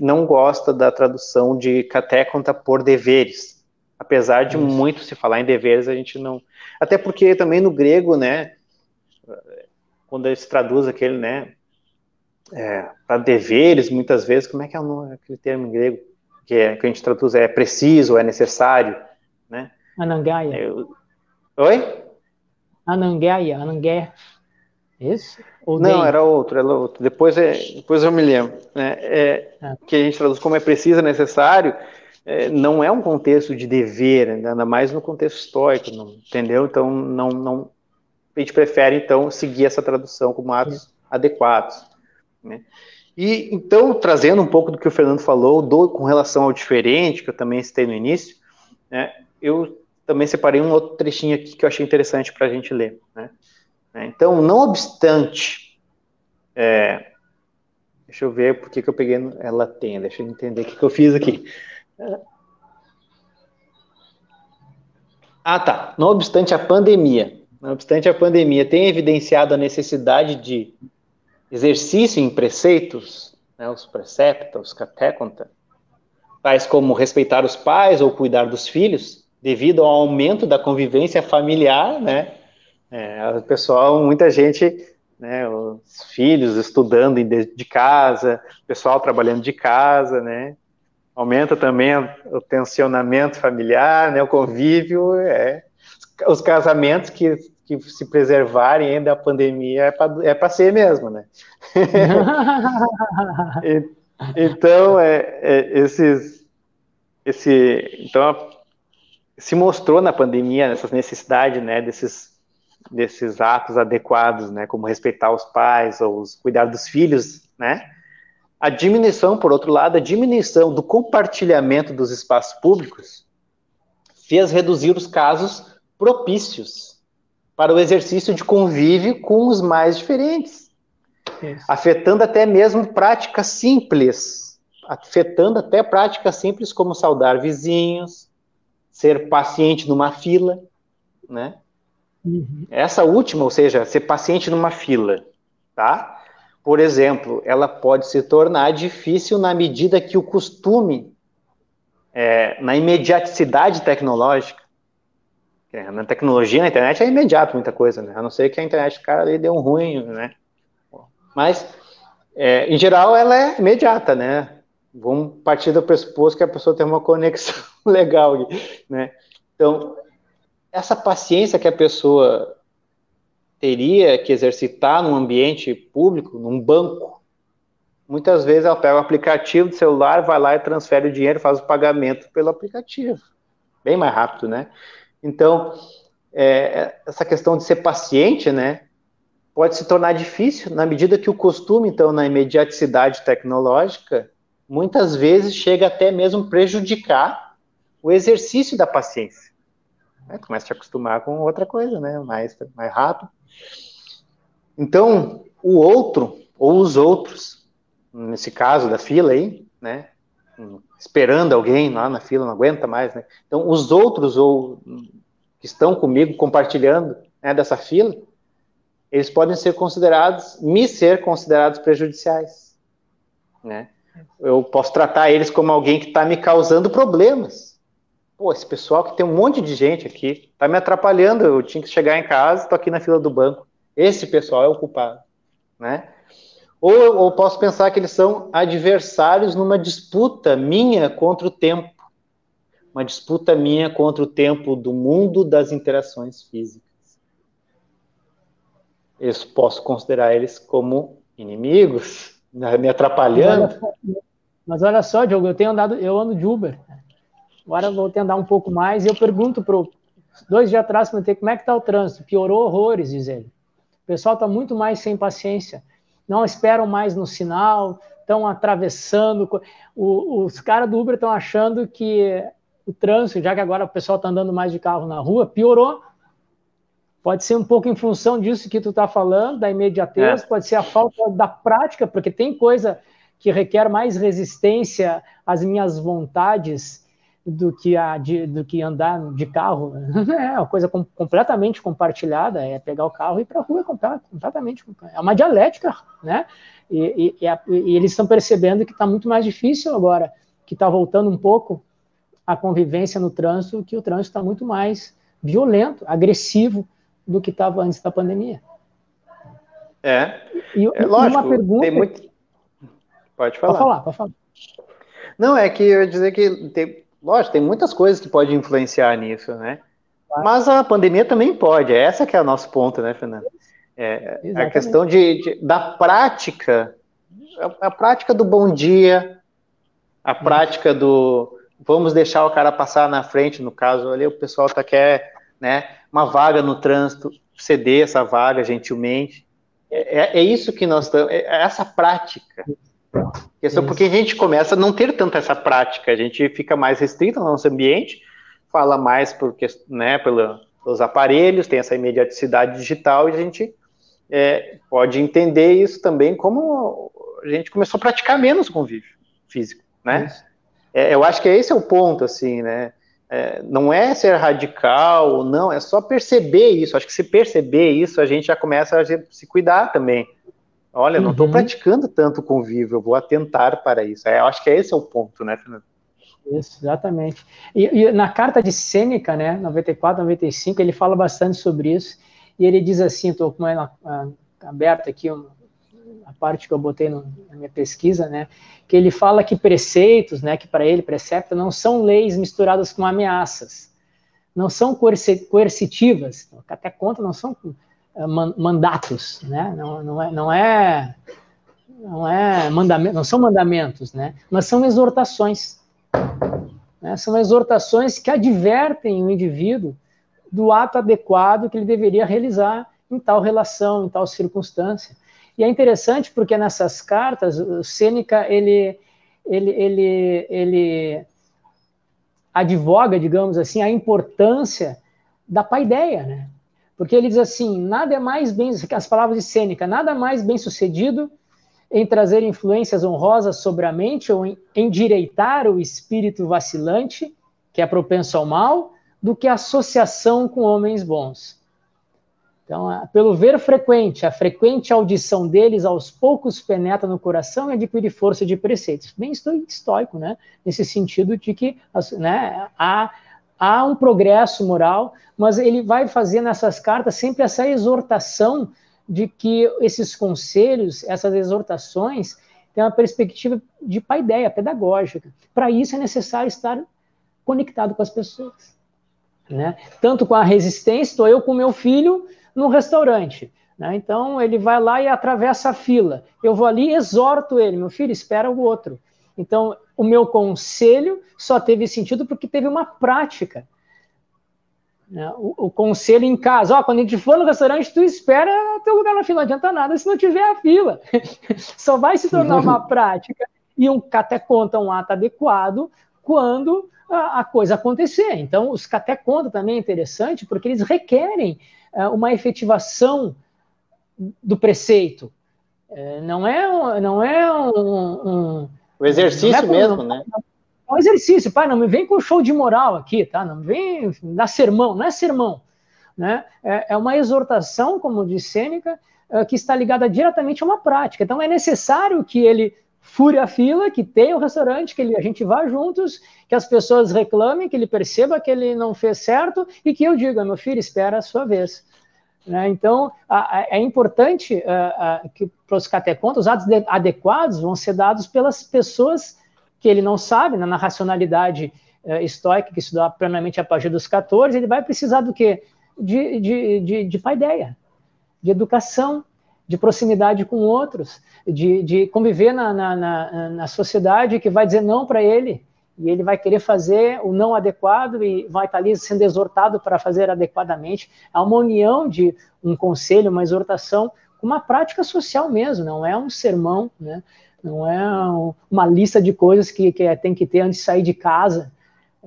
não gosta da tradução de cateconta por deveres. Apesar de muito se falar em deveres, a gente não. Até porque também no grego, né? Quando se traduz aquele, né? É, para deveres, muitas vezes, como é que é o nome, aquele termo em grego? que, é, que a gente traduz é preciso, é necessário, né? Anangaia. Eu... Oi? Anangaia, Anangué. Esse? Ou Não, era outro, era outro. Depois, é, depois eu me lembro. Né? É, é. Que a gente traduz como é preciso, é necessário, é, não é um contexto de dever, ainda mais no contexto histórico, não, entendeu? Então, não, não, a gente prefere, então, seguir essa tradução como atos adequados. Né? E, então, trazendo um pouco do que o Fernando falou, do, com relação ao diferente, que eu também citei no início, né, eu também separei um outro trechinho aqui que eu achei interessante para a gente ler. Né? Então, não obstante, é, deixa eu ver por que eu peguei ela tem, deixa eu entender o que, que eu fiz aqui. Ah, tá. Não obstante a pandemia, não obstante a pandemia tem evidenciado a necessidade de exercício em preceitos, né, os preceptos, os cateconta, tais como respeitar os pais ou cuidar dos filhos, devido ao aumento da convivência familiar, né? É, o pessoal, muita gente, né, os filhos estudando de casa, o pessoal trabalhando de casa, né? Aumenta também o tensionamento familiar, né, o convívio, é, os casamentos que, que se preservarem ainda da pandemia é para é ser mesmo, né? *laughs* então, é, é, esses, esse, então, se mostrou na pandemia essa necessidade, né, desses, desses atos adequados, né, como respeitar os pais ou os, cuidar dos filhos, né, a diminuição, por outro lado, a diminuição do compartilhamento dos espaços públicos fez reduzir os casos propícios para o exercício de convívio com os mais diferentes, Isso. afetando até mesmo práticas simples, afetando até práticas simples como saudar vizinhos, ser paciente numa fila, né? Uhum. Essa última, ou seja, ser paciente numa fila, tá? por exemplo, ela pode se tornar difícil na medida que o costume, é, na imediaticidade tecnológica, é, na tecnologia, na internet é imediato muita coisa, né? A não ser que a internet, cara, ali deu um ruim, né? Mas, é, em geral, ela é imediata, né? Vamos partir do pressuposto que a pessoa tem uma conexão *laughs* legal, né? Então, essa paciência que a pessoa teria que exercitar num ambiente público, num banco, muitas vezes ela pega o aplicativo do celular, vai lá e transfere o dinheiro, faz o pagamento pelo aplicativo. Bem mais rápido, né? Então, é, essa questão de ser paciente, né, pode se tornar difícil na medida que o costume, então, na imediaticidade tecnológica, muitas vezes chega até mesmo prejudicar o exercício da paciência. Começa a te acostumar com outra coisa, né? Mais, mais rápido. Então, o outro, ou os outros, nesse caso da fila aí, né? Esperando alguém lá na fila, não aguenta mais, né? Então, os outros, ou que estão comigo compartilhando né, dessa fila, eles podem ser considerados, me ser considerados prejudiciais, né? Eu posso tratar eles como alguém que está me causando problemas. Pô, esse pessoal que tem um monte de gente aqui, está me atrapalhando. Eu tinha que chegar em casa, estou aqui na fila do banco. Esse pessoal é o culpado, né? Ou eu posso pensar que eles são adversários numa disputa minha contra o tempo, uma disputa minha contra o tempo do mundo das interações físicas. Eu posso considerar eles como inimigos, *laughs* né, me atrapalhando. Mas olha, só, Diogo, eu tenho andado, eu ando de Uber. Agora vou ter andar um pouco mais e eu pergunto para dois dias atrás, perguntei como é que está o trânsito. Piorou horrores, diz ele. O pessoal está muito mais sem paciência. Não esperam mais no sinal, estão atravessando. O, os caras do Uber estão achando que o trânsito, já que agora o pessoal está andando mais de carro na rua, piorou. Pode ser um pouco em função disso que tu está falando, da imediatez, é. pode ser a falta da prática, porque tem coisa que requer mais resistência às minhas vontades do que, a, de, do que andar de carro. *laughs* É uma coisa com, completamente compartilhada, é pegar o carro e ir para a rua completamente. É uma dialética, né? E, e, e eles estão percebendo que está muito mais difícil agora, que está voltando um pouco a convivência no trânsito, que o trânsito está muito mais violento, agressivo do que estava antes da pandemia. É, e, é lógico, uma pergunta... Muito... Pode falar. Pode falar, pode falar. Não, é que eu ia dizer que tem, lógico, tem muitas coisas que podem influenciar nisso, né? Mas a pandemia também pode, essa que é o nosso ponto, né, Fernando? É, a questão de, de, da prática, a, a, prática do bom dia, a prática do vamos deixar o cara passar na frente, no caso ali o pessoal tá quer, né, uma vaga no trânsito, ceder essa vaga gentilmente. É, é, é isso que nós estamos, é, é essa prática. Questão porque a gente começa a não ter tanto essa prática, a gente fica mais restrito no nosso ambiente, fala mais por, né, pelo, pelos aparelhos, tem essa imediaticidade digital e a gente é, pode entender isso também como a gente começou a praticar menos convívio físico, né? É, eu acho que esse é o ponto, assim, né? É, não é ser radical, não, é só perceber isso. Acho que se perceber isso, a gente já começa a se cuidar também. Olha, não estou uhum. praticando tanto convívio, eu vou atentar para isso. É, eu acho que esse é o ponto, né, Fernando? Isso, exatamente. E, e, na carta de Sêneca, né, 94, 95, ele fala bastante sobre isso, e ele diz assim, estou com ela aberta aqui, a parte que eu botei no, na minha pesquisa, né, que ele fala que preceitos, né, que para ele, precepto, não são leis misturadas com ameaças, não são coercitivas, até conta, não são mandatos, né, não, não é, não é não é mandamento, não são mandamentos, né? Mas são exortações. Né? São exortações que advertem o indivíduo do ato adequado que ele deveria realizar em tal relação, em tal circunstância. E é interessante porque nessas cartas, o Sêneca, ele, ele, ele, ele advoga, digamos assim, a importância da paideia, né? Porque ele diz assim, nada é mais bem, as palavras de Sêneca, nada mais bem sucedido em trazer influências honrosas sobre a mente ou em endireitar o espírito vacilante, que é propenso ao mal, do que associação com homens bons. Então, pelo ver frequente, a frequente audição deles aos poucos penetra no coração e adquire força de preceitos. Bem estoico, né? Nesse sentido de que né, há, há um progresso moral, mas ele vai fazer nessas cartas sempre essa exortação de que esses conselhos, essas exortações, têm uma perspectiva de paideia, pedagógica. Para isso é necessário estar conectado com as pessoas. Né? Tanto com a resistência, estou eu com meu filho no restaurante. Né? Então ele vai lá e atravessa a fila. Eu vou ali e exorto ele, meu filho, espera o outro. Então o meu conselho só teve sentido porque teve uma prática. Né? O, o, conselho em casa, ó, quando a gente for no restaurante, tu espera teu lugar na fila, não adianta nada se não tiver a fila. *laughs* Só vai se tornar uma prática e um até conta um ato adequado quando a, a coisa acontecer. Então, os até conta também é interessante porque eles requerem uh, uma efetivação do preceito. Uh, não é, não é um, um o exercício é mesmo, né? um exercício, pai, não me vem com show de moral aqui, tá? Não me vem dar sermão, não é sermão, né? É, é uma exortação, como diz Sêneca, é, que está ligada diretamente a uma prática. Então é necessário que ele fure a fila, que tenha o restaurante, que ele, a gente vá juntos, que as pessoas reclamem, que ele perceba que ele não fez certo e que eu diga, meu filho, espera a sua vez. Né? Então, a, a, é importante a, que para os catecontos, os atos de, adequados vão ser dados pelas pessoas que ele não sabe, né, na racionalidade uh, estoica, que estudou plenamente a partir dos 14, ele vai precisar do quê? De, de, de, de paideia, de educação, de proximidade com outros, de, de conviver na, na, na, na sociedade que vai dizer não para ele, e ele vai querer fazer o não adequado e vai estar ali sendo exortado para fazer adequadamente. Há uma união de um conselho, uma exortação, com uma prática social mesmo, não é um sermão, né? não é uma lista de coisas que, que é, tem que ter antes de sair de casa.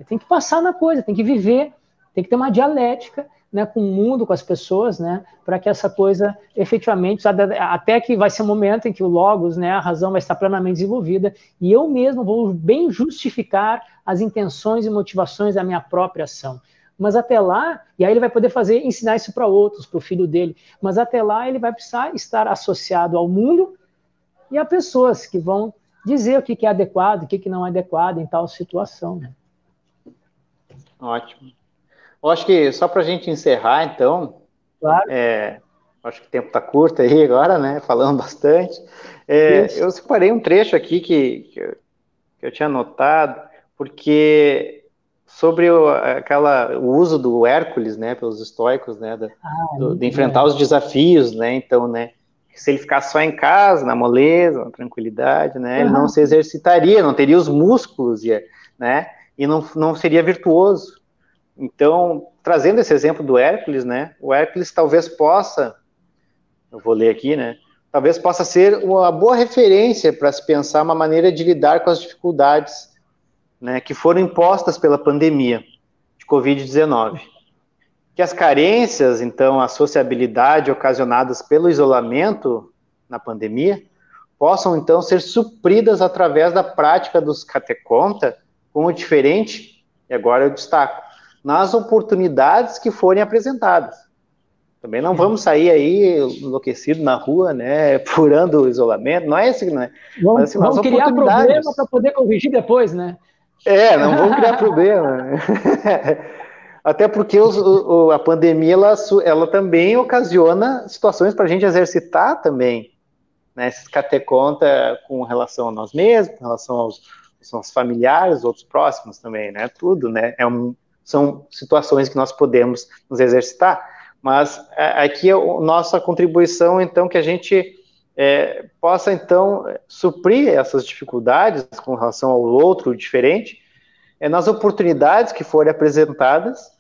Tem que passar na coisa, tem que viver, tem que ter uma dialética né, com o mundo, com as pessoas, né, para que essa coisa efetivamente, até que vai ser um momento em que o Logos, né, a razão vai estar plenamente desenvolvida, e eu mesmo vou bem justificar as intenções e motivações da minha própria ação. Mas até lá, e aí ele vai poder fazer, ensinar isso para outros, para o filho dele, mas até lá ele vai precisar estar associado ao mundo e há pessoas que vão dizer o que é adequado, o que não é adequado em tal situação. Né? Ótimo. Eu acho que só para a gente encerrar, então, claro. é, acho que o tempo está curto aí agora, né? Falando bastante. É, eu separei um trecho aqui que, que, que eu tinha notado, porque sobre o, aquela, o uso do Hércules, né, pelos estoicos, né, da, ah, do, de enfrentar os desafios, né, então, né, se ele ficasse só em casa, na moleza, na tranquilidade, né, uhum. ele não se exercitaria, não teria os músculos, né, e não, não seria virtuoso. Então, trazendo esse exemplo do Hércules, né, o Hércules talvez possa, eu vou ler aqui, né, talvez possa ser uma boa referência para se pensar uma maneira de lidar com as dificuldades né, que foram impostas pela pandemia de Covid-19. Que as carências, então, a sociabilidade ocasionadas pelo isolamento na pandemia, possam, então, ser supridas através da prática dos cateconta com o diferente, e agora eu destaco, nas oportunidades que forem apresentadas. Também não vamos sair aí enlouquecido na rua, né, *laughs* furando o isolamento, não é esse, né? Vamos, assim, vamos criar problema para poder corrigir depois, né? É, não vamos criar problema. *laughs* Até porque os, o, a pandemia, ela, ela também ocasiona situações para a gente exercitar também, né, esses cateconta com relação a nós mesmos, com relação aos, aos familiares, outros próximos também, né, tudo, né, é um, são situações que nós podemos nos exercitar. Mas é, aqui a nossa contribuição, então, que a gente é, possa, então, suprir essas dificuldades com relação ao outro diferente, é nas oportunidades que forem apresentadas,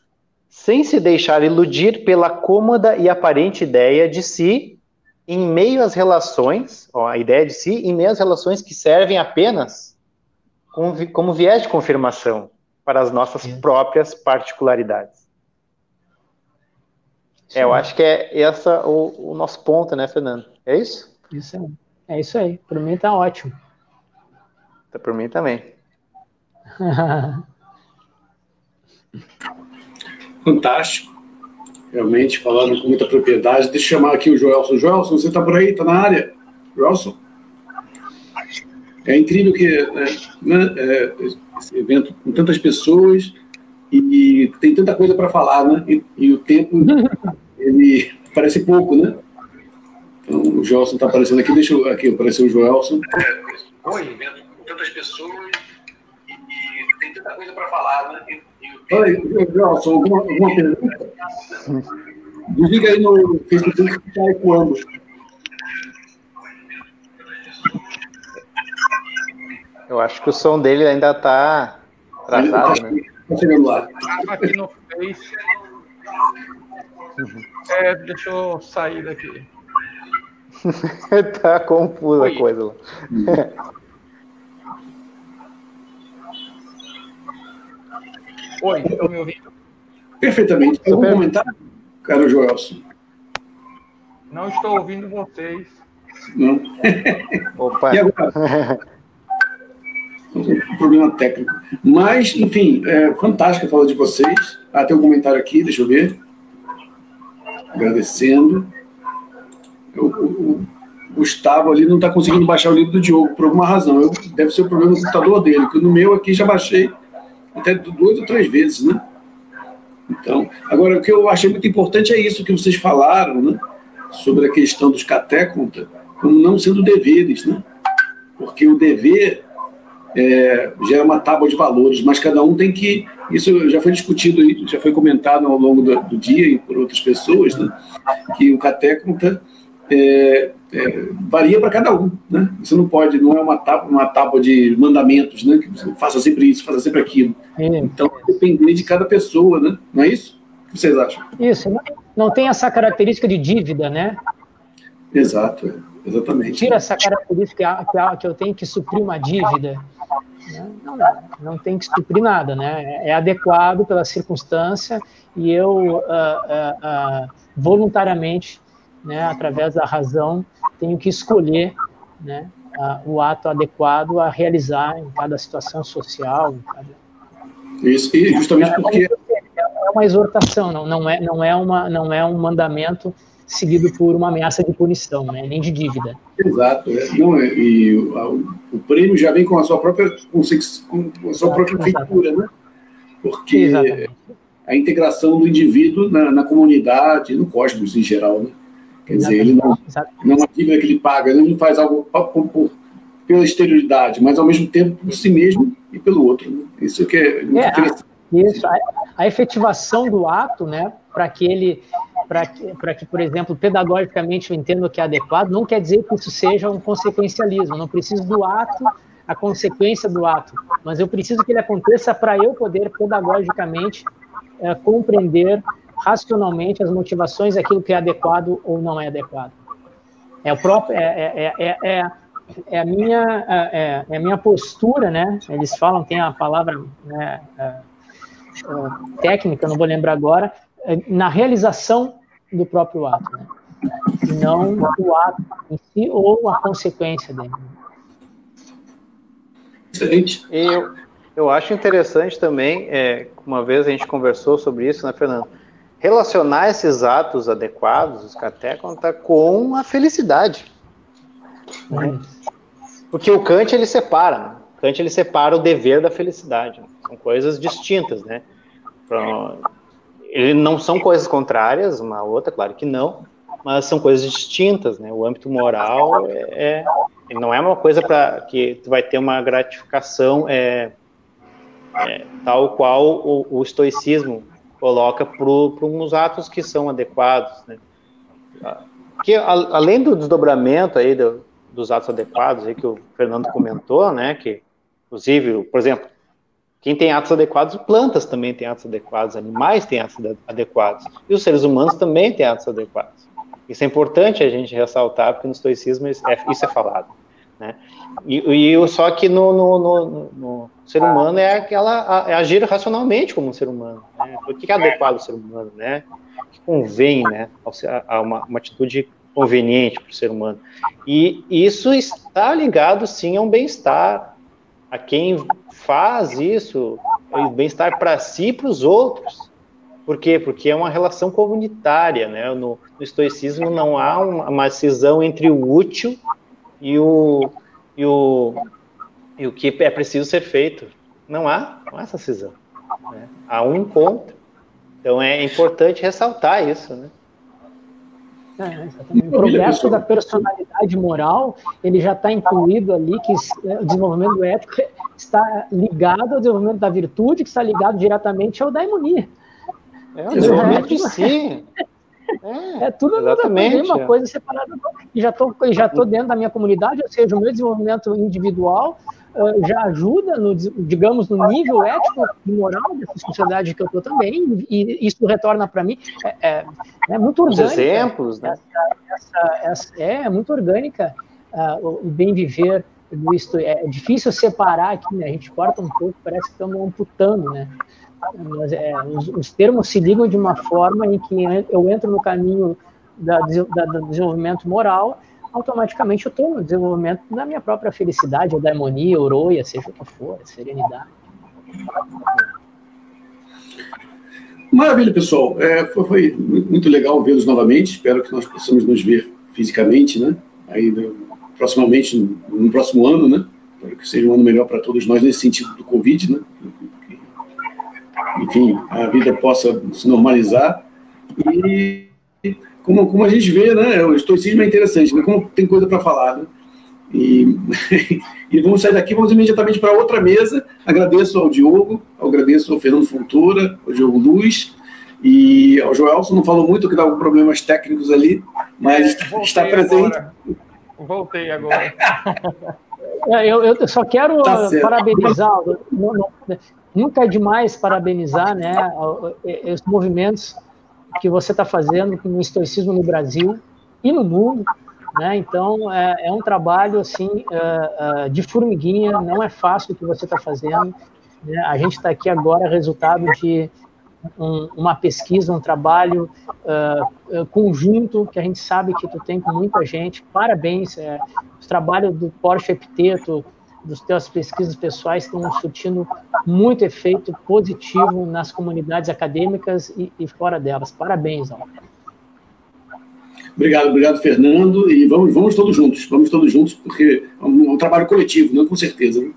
sem se deixar iludir pela cômoda e aparente ideia de si em meio às relações, ó, a ideia de si em meio às relações que servem apenas como, como viés de confirmação para as nossas próprias particularidades. É, eu acho que é essa o, o, nosso ponto, né, Fernando? É isso? Isso aí. É isso aí. Para mim tá ótimo. Tá para mim também. *laughs* Fantástico. Realmente, falando com muita propriedade. Deixa eu chamar aqui o Joelson. Joelson, você está por aí? Está na área? Joelson? É incrível que né, né, é, esse evento com tantas pessoas e tem tanta coisa para falar, né? E, e, o tempo *laughs* ele parece pouco, né? Então o Joelson está aparecendo aqui, deixa eu aqui aparecer o Joelson. Oi, vendo tantas pessoas e, e, tem tanta coisa para falar, né? E, e Oi, Joelson, alguma, alguma pergunta? Desliga aí no Facebook que está ecoando. Eu acho que o som dele ainda está travado, né? Tá lá. Aqui no Face. É, deixa eu sair daqui. *laughs* tá confusa Oi. a coisa lá. *laughs* Oi, estão me ouvindo? Perfeitamente. Algum Super... comentário, cara Joelson? Não estou ouvindo vocês. Não. Opa. *laughs* E agora? Um problema técnico. Mas, enfim, é fantástica a fala de vocês. Ah, tem um comentário aqui, deixa eu ver. Agradecendo. O, o, o Gustavo ali não está conseguindo baixar o livro do Diogo, por alguma razão. Eu, deve ser o problema do computador dele, que no meu aqui já baixei até duas ou três vezes, né? Então, agora, o que eu achei muito importante é isso que vocês falaram, né? Sobre a questão dos catéconta, como não sendo deveres, né? Porque o dever é, gera uma tábua de valores, mas cada um tem que. Isso já foi discutido, já foi comentado ao longo do, do dia e por outras pessoas, né, que o catécnica é, é, varia para cada um. Né? Você não pode, não é uma tábua, uma tábua de mandamentos, né, que você faça sempre isso, faça sempre aquilo. Então, depende de cada pessoa, né? não é isso? O que vocês acham? Isso, não tem essa característica de dívida, né? Exato, é. Exatamente. Tira essa característica que, que eu tenho que suprir uma dívida. Não, não tem que suprir nada, né? É adequado pela circunstância e eu uh, uh, uh, voluntariamente, né, através da razão, tenho que escolher, né, o ato adequado a realizar em cada situação social. Cada... Isso, e justamente porque é uma exortação, não, não é, não é uma, não é um mandamento seguido por uma ameaça de punição, né? nem de dívida. Exato. É. Não, é, e o, o, prêmio já vem com a sua própria, com, com a sua própria feitura, né? Porque Exatamente. a integração do indivíduo na, na, comunidade, no cosmos em geral, né? Quer Exatamente. dizer, ele não, não é uma dívida que ele paga, ele não faz algo por, por, pela exterioridade, mas ao mesmo tempo por si mesmo e pelo outro. Né? Isso que é muito é, interessante. Isso, a, a, efetivação do ato, né, para que ele, para que, que, por exemplo, pedagogicamente eu entenda que é adequado, não quer dizer que isso seja um consequencialismo. Eu não preciso do ato, a consequência do ato, mas eu preciso que ele aconteça para eu poder pedagogicamente é, compreender racionalmente as motivações daquilo que é adequado ou não é adequado. É o próprio, é, é, é, é a minha, é, é, a minha postura, né? Eles falam, tem a palavra né, técnica, não vou lembrar agora, na realização do próprio ato, né? não o ato em si ou a consequência dele. Excelente. Eu, eu acho interessante também, é, uma vez a gente conversou sobre isso, né, Fernando? Relacionar esses atos adequados, os cateconta, com a felicidade. Né? Porque o Kant ele separa, né? Kant ele separa o dever da felicidade. Né? São coisas distintas, né? Ele não são coisas contrárias, uma outra, claro que não, mas são coisas distintas, né? O âmbito moral é, é não é uma coisa para que tu vai ter uma gratificação é, é, tal qual o, o estoicismo coloca para uns atos que são adequados, né? Que a, além do desdobramento aí do, dos atos adequados aí que o Fernando comentou, né? Que inclusive, por exemplo, quem tem atos adequados, plantas também têm atos adequados, animais têm atos adequados e os seres humanos também têm atos adequados. Isso é importante a gente ressaltar, porque no estoicismo isso é, isso é falado. Né? E, e só que no, no, no, no, ser humano é aquela é agir racionalmente como um ser humano. Né? O que é adequado ao ser humano, né? O que convém, né? A uma, uma atitude conveniente para o ser humano. E isso está ligado sim a um bem-estar, a quem faz isso, o bem-estar para si e para os outros. Por quê? Porque é uma relação comunitária, né? No, no estoicismo não há uma, uma cisão entre o útil e o, e o, e o que é preciso ser feito. Não há, não há essa cisão. Né? Há um encontro. Então é importante ressaltar isso, né? É, o progresso da personalidade moral, ele já está incluído ali, que é, o desenvolvimento ético está ligado ao desenvolvimento da virtude, que está ligado diretamente ao daimonia. É, o desenvolvimento de si. É, *laughs* é tudo exatamente, a mesma coisa separada. E já estou já tô dentro da minha comunidade, ou seja, o meu desenvolvimento individual já ajuda, no, digamos, no nível ético e moral dessa sociedade que eu estou também, e isso retorna para mim. É, é, é, muito orgânica. Os exemplos, né? Essa, essa, essa, é, muito orgânica uh, o bem viver do É difícil separar aqui, né? A gente corta um pouco, parece que estamos amputando, né? Mas, é, os, os, termos se ligam de uma forma em que eu entro no caminho da, da, do desenvolvimento moral, automaticamente eu estou no desenvolvimento da minha própria felicidade, da harmonia, oroia, seja o que for, serenidade. Maravilha, pessoal. É, foi, foi, muito legal vê-los novamente. Espero que nós possamos nos ver fisicamente, né? Aí, proximamente, no, no próximo ano, né? Espero que seja um ano melhor para todos nós nesse sentido do Covid, né? enfim, a vida possa se normalizar. E como, como a gente vê, né, o estoicismo é interessante, né, como tem coisa para falar. Né? E, *laughs* e vamos sair daqui, vamos imediatamente para outra mesa. Agradeço ao Diogo, agradeço ao Fernando Fontoura, ao Diogo Luz e ao Joelson. Não falou muito, que dá alguns problemas técnicos ali, mas é, está presente. Agora. Voltei agora. *laughs* É, eu, eu, só quero tá parabenizar. Nunca é demais parabenizar né, os movimentos que você está fazendo com o estoicismo no Brasil e no mundo. Né? Então, é, é, um trabalho assim é, é, de formiguinha, não é fácil o que você está fazendo. Né? A gente está aqui agora, resultado de um, uma pesquisa, um trabalho uh, conjunto que a gente sabe que tu tem com muita gente. Parabéns, é, o trabalho do Porsche Epiteto, das tuas pesquisas pessoais estão surtindo muito efeito positivo nas comunidades acadêmicas e, e fora delas. Parabéns, Al. Obrigado, obrigado, Fernando. E vamos, vamos todos juntos, vamos todos juntos, porque é um, um trabalho coletivo, né? com certeza. Né?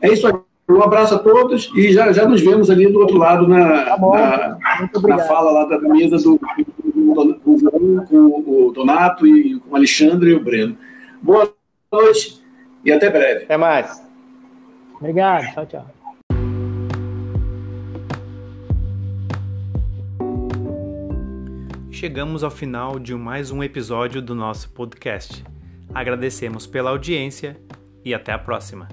É isso aí. Um abraço a todos e já, já nos vemos ali do outro lado na, tá na, na, fala lá da mesa do, do, do, do, com o Donato e com o Alexandre e o Breno. Boa noite e até breve. Até mais. Obrigado. Tchau, tchau. Chegamos ao final de mais um episódio do nosso podcast. Agradecemos pela audiência e até a próxima.